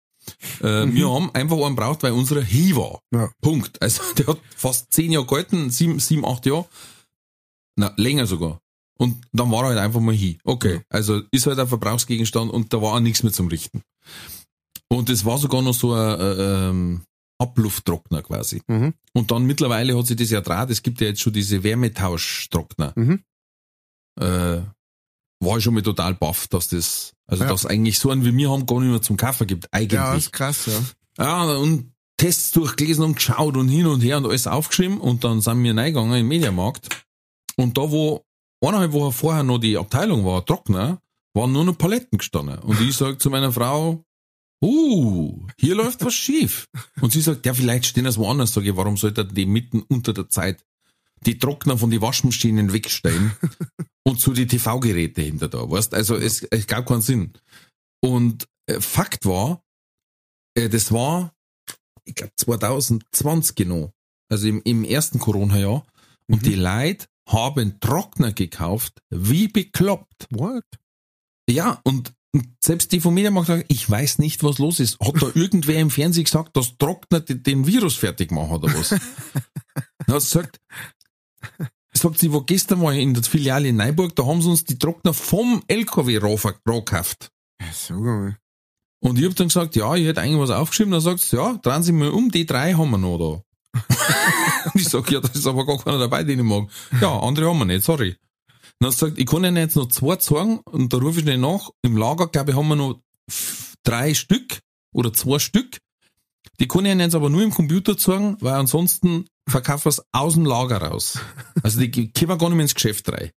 Äh, Wir haben einfach einen braucht, weil unserer Hi war. Mhm. Ja. Punkt. Also (laughs) der hat fast zehn Jahre gehalten, sieben, sieben, acht Jahre. Na, länger sogar. Und dann war er halt einfach mal Hi. Okay. Also ist halt ein Verbrauchsgegenstand und da war auch nichts mehr zum Richten. Und das war sogar noch so ein äh, ähm, Ablufttrockner quasi. Mhm. Und dann mittlerweile hat sich das ja draht, es gibt ja jetzt schon diese Wärmetauschtrockner. Mhm. Äh, war ich schon mal total baff, dass das, also Ja. dass eigentlich so einen wie wir haben gar nicht mehr zum Kaffee gibt, Ja, eigentlich. ist krass, ja. Ja, und Tests durchgelesen und geschaut und hin und her und alles aufgeschrieben und dann sind wir reingegangen in den Mediamarkt und da, wo eineinhalb Wochen vorher noch die Abteilung war, Trockner, waren nur noch Paletten gestanden. Und ich sag zu meiner Frau, uh, hier läuft was schief. Und sie sagt, ja, vielleicht stehen das woanders. Sag ich, warum sollte die mitten unter der Zeit die Trockner von die Waschmaschinen wegstellen und zu die TV-Geräte hinter da, weißt? Also, es, es gab keinen Sinn. Und äh, Fakt war, äh, das war, ich glaube 2020 genau, also im, im ersten Corona-Jahr, und die Leute haben Trockner gekauft, wie bekloppt. What? Ja, und selbst die vom Mediamarkt sagen, ich weiß nicht, was los ist. Hat da (laughs) irgendwer im Fernsehen gesagt, dass Trockner den- Virus fertig machen oder was? (laughs) Dann hat sie gesagt, sagt sie, wo gestern war in der Filiale in Neuburg, da haben sie uns die Trockner vom LKW gekauft. Mal. Und ich hab dann gesagt, ja, ich hätte eigentlich was aufgeschrieben. Dann sagt sie, ja, drehen Sie mal um, die drei haben wir noch da. (laughs) Und ich sag, ja, da ist aber gar keiner dabei, den ich mag. Ja, andere haben wir nicht, sorry. Dann hat sie gesagt, ich kann Ihnen jetzt noch zwei sagen und da rufe ich nicht nach. Im Lager, glaube ich, haben wir noch drei Stück oder zwei Stück. Die kann ich Ihnen jetzt aber nur im Computer sagen, weil ansonsten verkaufen wir es aus dem Lager raus. Also die (laughs) kommen gar nicht mehr ins Geschäft rein.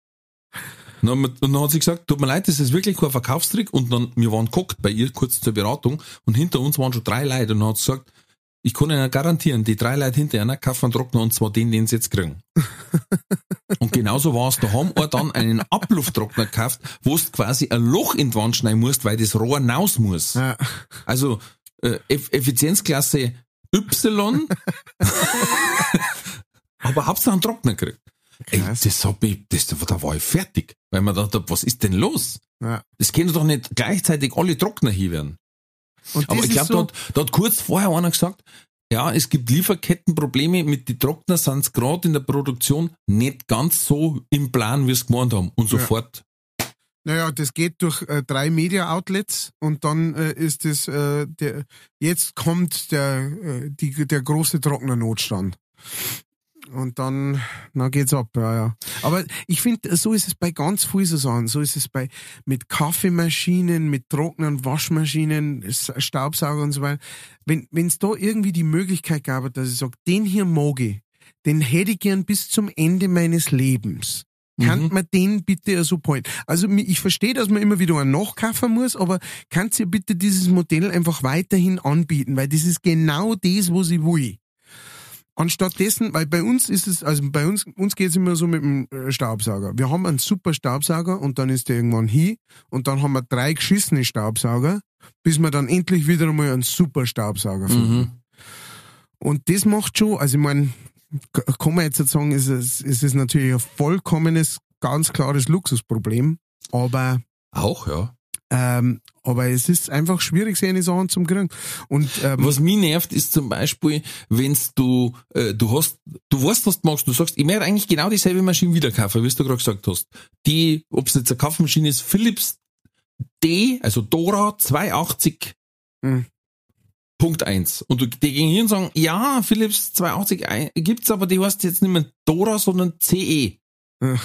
Und dann, und dann hat sie gesagt, tut mir leid, das ist wirklich kein Verkaufstrick. Und dann, wir waren geguckt bei ihr kurz zur Beratung und hinter uns waren schon drei Leute und dann hat sie gesagt, ich kann Ihnen garantieren, die drei Leute hinter einer kaufen Trockner und zwar den, den sie jetzt kriegen. (laughs) und genauso war es, da haben wir dann einen Ablufttrockner gekauft, wo du quasi ein Loch in die Wand schneiden musst, weil das Rohr raus muss. Ja. Also äh, Eff Effizienzklasse Y, (laughs) aber Hauptsache einen Trockner gekriegt. Ey, das hat mich, das, da war ich fertig, weil man dachte, was ist denn los? Ja. Das können doch nicht gleichzeitig alle Trockner hier werden. Und Aber ich glaube, da, hat- da hat kurz vorher einer gesagt, ja, es gibt Lieferkettenprobleme mit den Trockner, sind gerade in der Produktion nicht ganz so im Plan, wie es gemeint haben. Und Ja. sofort, Naja, das geht durch äh, drei Media-Outlets und dann äh, ist es äh, der jetzt kommt der äh, die, der große Trocknernotstand. Und dann, na geht's ab, ja, ja. Aber ich finde, so ist es bei ganz vielen so Sachen. So ist es bei, mit Kaffeemaschinen, mit trockenen Waschmaschinen, Staubsauger und so weiter. Wenn, wenn's da irgendwie die Möglichkeit gab, dass ich sage, den hier mag ich, den hätte ich gern bis zum Ende meines Lebens. Kann man den bitte so point? Also ich verstehe, dass man immer wieder einen nachkaufen muss, aber kannst ihr bitte dieses Modell einfach weiterhin anbieten, weil das ist genau das, was ich will. Anstatt dessen, weil bei uns ist es, also bei uns, uns geht's immer so mit dem äh, Staubsauger. Wir haben einen super Staubsauger und dann ist der irgendwann hin und dann haben wir drei geschissene Staubsauger, bis wir dann endlich wieder einmal einen super Staubsauger finden. Mhm. Und das macht schon, also ich meine, kann man jetzt sagen, ist es, ist es natürlich ein vollkommenes, ganz klares Luxusproblem, aber Auch, ja. Ähm, aber es ist einfach schwierig, seine Sachen zum kriegen. Und ähm, Was mich nervt, ist zum Beispiel, wenn's du, äh, du hast, du weißt, was du magst, du sagst, ich möchte eigentlich genau dieselbe Maschine wieder kaufen, wie du gerade gesagt hast. Die, ob es jetzt eine Kaufmaschine ist, Philips D, also Dora 280 Mhm. Punkt 1. Und du, die gehen hier und sagen, ja, Philips 280 ein- gibt's, aber die heißt jetzt nicht mehr Dora, sondern CE. Und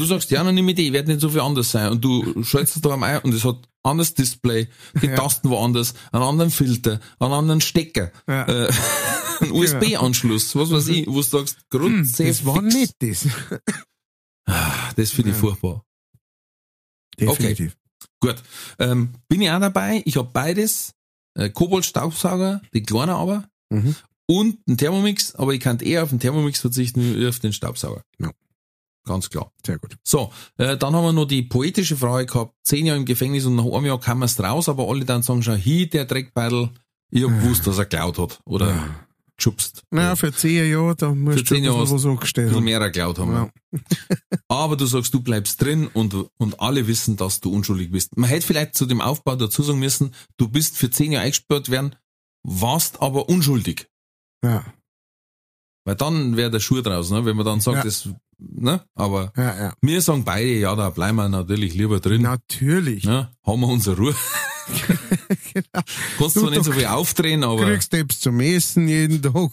du sagst, ja, dann nehme ich die, wird nicht so viel anders sein. Und du schaltest es da am Ei und es hat anderes Display, die Ja. Tasten woanders, einen anderen Filter, einen anderen Stecker, Ja. äh, (laughs) einen USB-Anschluss, was weiß ich, wo du sagst, grundsätzlich. das war nicht das. Das finde ich Ja. furchtbar. Definitiv. Gut. Ähm, bin ich auch dabei. Ich habe beides. Äh, Kobold-Staubsauger, die kleine aber. Mhm. Und einen Thermomix, aber ich kann eher auf den Thermomix verzichten wie auf den Staubsauger. Ja. Ganz klar. Sehr gut. So, äh, dann haben wir noch die poetische Frage gehabt. Zehn Jahre im Gefängnis und nach einem Jahr kann man es raus, aber alle dann sagen schon, hi, der Dreckbeidel, ich hab gewusst, dass er geklaut hat. Oder Ja. geschubst. Naja, für zehn Jahre, da musst Für du zehn Jahre was angestellt haben. mehr geklaut haben. Ja. Aber du sagst, du bleibst drin und, und alle wissen, dass du unschuldig bist. Man hätte vielleicht zu dem Aufbau dazu sagen müssen, du bist für zehn Jahre eingesperrt werden, warst aber unschuldig. Ja, Weil dann wäre der Schuh draus, ne? wenn man dann sagt, Ja. das, ne? aber ja, ja. wir sagen beide, ja, da bleiben wir natürlich lieber drin. Natürlich. Ne? Haben wir unsere Ruhe. (laughs) genau. Kannst zwar nicht so viel aufdrehen, aber Kriegst Tipps zum Essen jeden Tag.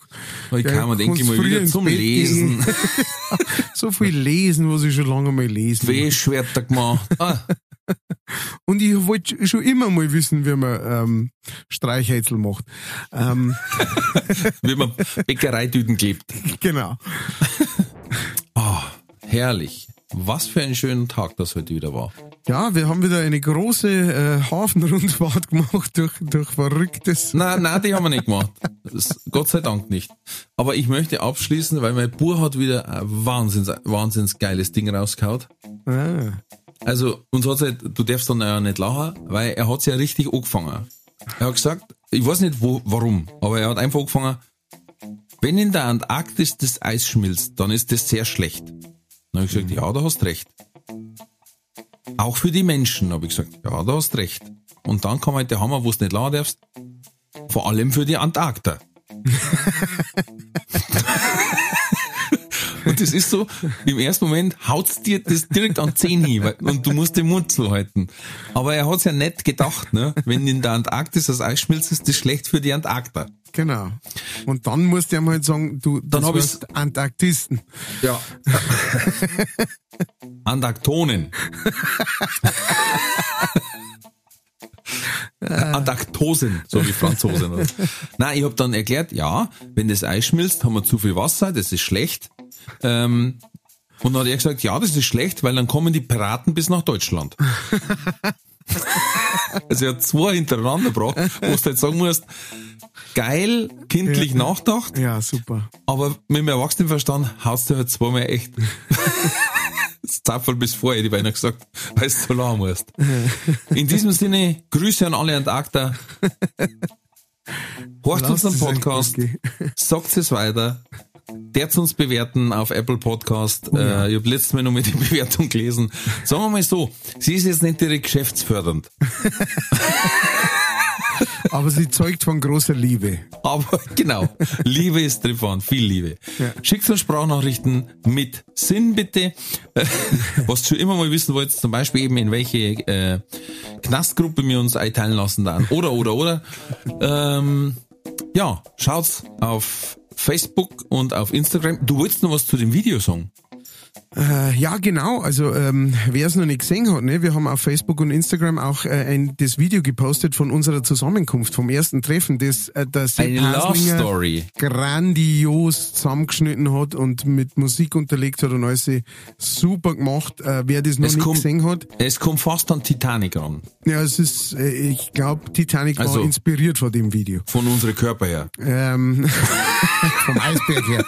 ich Ja, kann mir denke mal wieder zum Bett Lesen. (laughs) So viel lesen, was ich schon lange mal lesen. will. Wäschwerter gemacht. (laughs) Ah, Und ich wollte schon immer mal wissen, wie man ähm, Streichhölzel macht. Ähm, wie man Bäckereitüten klebt. genau. Ah, herrlich. Was für ein schöner Tag das heute wieder war. Ja, wir haben wieder eine große äh, Hafenrundfahrt (laughs) gemacht durch, durch verrücktes. Nein, nein, die haben wir nicht gemacht. Das, Gott sei Dank nicht. Aber ich möchte abschließen, weil mein Bub hat wieder ein wahnsinns, wahnsinns geiles Ding rausgehauen. Ah, Also, uns hat's halt, du darfst dann ja nicht lachen, weil er hat's ja richtig angefangen. Er hat gesagt, ich weiß nicht wo, warum, aber er hat einfach angefangen, wenn in der Antarktis das Eis schmilzt, dann ist das sehr schlecht. Dann habe ich gesagt, ja, da hast recht. Auch für die Menschen, habe ich gesagt, ja, da hast recht. Und dann kam halt der Hammer, wo du nicht lachen darfst, vor allem für die Antarkter. (laughs) Das ist so, im ersten Moment haut's dir das direkt an Zähne hin, und du musst den Mund zuhalten. Aber er hat's ja nicht gedacht, ne? Wenn in der Antarktis das Eis schmilzt, ist das schlecht für die Antarkter. genau. Und dann musst du ihm halt sagen, du Dann das hab ich's- warst Antarktisten. Ja. Antaktonen. Antaktosen, so wie Franzosen. Nein, ich habe dann erklärt, ja, wenn das Eis schmilzt, haben wir zu viel Wasser, das ist schlecht. Ähm, und dann hat er gesagt, ja, das ist schlecht, weil dann kommen die Piraten bis nach Deutschland. (laughs) also er hat zwei hintereinander gebracht, wo du jetzt sagen musst, geil, kindlich nachgedacht, Ja, super. aber mit dem Erwachsenenverstand haust du halt zweimal echt (laughs) das Zapfel bis vor, hätte ich beinahe gesagt, weil du so lang musst. (laughs) In diesem Sinne, Grüße an alle Antarkter. Horcht unseren euch Podcast, sagt es weiter, uns bewerten auf Apple Podcast. Äh, ich habe letztes Mal noch mal die (laughs) Bewertung gelesen. Sagen wir mal so, sie ist jetzt nicht direkt geschäftsfördernd, (laughs) Aber sie zeugt von großer Liebe. Aber (laughs) genau, Liebe ist drin, viel Liebe. Ja. Schickt uns Sprachnachrichten mit Sinn bitte. Was schon immer mal wissen wollt, zum Beispiel eben in welche äh, Knastgruppe wir uns einteilen lassen dann. Oder, oder, oder. Ähm, Ja, schaut's auf Facebook und auf Instagram. Du wolltest noch was zu dem Video sagen? Äh, ja, genau. Also ähm, wer es noch nicht gesehen hat, ne, wir haben auf Facebook und Instagram auch äh, ein, das Video gepostet von unserer Zusammenkunft, vom ersten Treffen, das äh, der Sepp Eine Love Haslinger Story. grandios zusammengeschnitten hat und mit Musik unterlegt hat und alles super gemacht. Äh, wer das noch Es nicht kommt- gesehen hat, Es kommt fast an Titanic ran. ja, es ist, äh, ich glaube, Titanic Also- war inspiriert von dem Video. Von unseren Körper her. Ähm, (laughs) vom Eisberg her.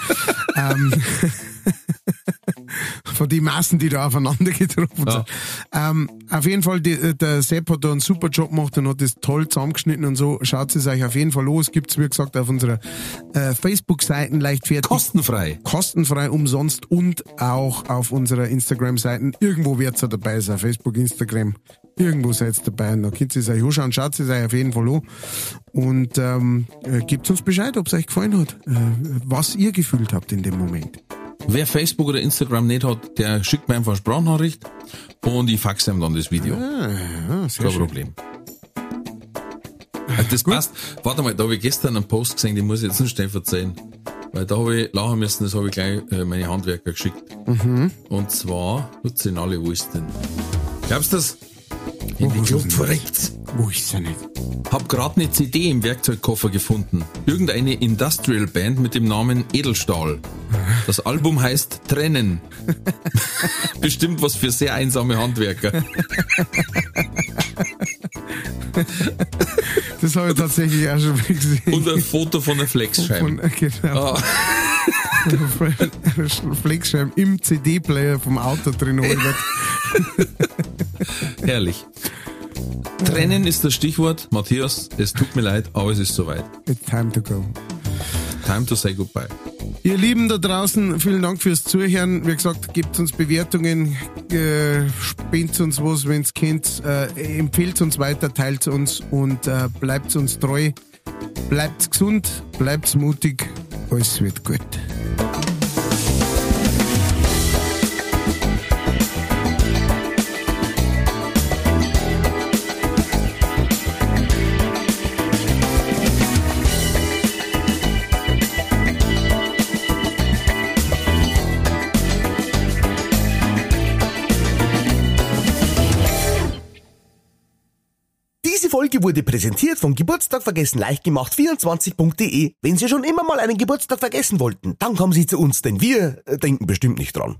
ähm, (laughs) (laughs) von den Massen, die da aufeinander (laughs) getroffen Ja. sind. Ähm, auf jeden Fall, die, äh, der Sepp hat da einen super Job gemacht und hat das toll zusammengeschnitten und so. Schaut es euch auf jeden Fall los. Gibt's wie gesagt, auf unserer äh, Facebook-Seite leichtfertig. Kostenfrei. kostenfrei, umsonst und auch auf unserer Instagram-Seite. Irgendwo wird's ja dabei sein. Facebook, Instagram. Irgendwo seid ihr dabei. Und da könnt ihr es euch anschauen. Schaut es euch auf jeden Fall an. Und ähm, äh, gebt uns Bescheid, ob es euch gefallen hat. Äh, was ihr gefühlt habt in dem Moment. Wer Facebook oder Instagram nicht hat, der schickt mir einfach Sprachnachricht und ich faxe ihm dann das Video. Ah, sehr Kein. Problem. Äh, Das passt. Warte mal, da habe ich gestern einen Post gesehen, den muss ich jetzt nicht schnell verzeihen. Weil da habe ich lachen müssen, das habe ich gleich äh, meine Handwerker geschickt. Mhm. Und zwar, nutze ihn alle, wo ist denn? Glaubst du das? In die ist Kluft denn verreckt. Wo ist er nicht? Hab grad eine CD im Werkzeugkoffer gefunden. Irgendeine Industrial Band mit dem Namen Edelstahl. Das Album heißt Trennen. (laughs) Bestimmt was für sehr einsame Handwerker. Das habe ich tatsächlich auch schon mal gesehen. Und ein Foto von einer Flexscheibe. Genau. Ah, Flexscheiben im CD-Player vom Auto drin Albert. (laughs) (laughs) herrlich. Trennen ist das Stichwort. Matthias, es tut mir leid, aber es ist soweit. It's time to go. Time to say goodbye. Ihr Lieben da draußen, vielen Dank fürs Zuhören. Wie gesagt, gebt uns Bewertungen, äh, spendet uns was, wenn's könnt, äh, empfehlt uns weiter, teilt uns und äh, bleibt uns treu. Bleibt gesund, bleibt mutig, alles wird gut. Folge wurde präsentiert vom Geburtstag vergessen leicht gemacht 24.de. Wenn Sie schon immer mal einen Geburtstag vergessen wollten, dann kommen Sie zu uns, denn wir äh, denken bestimmt nicht dran.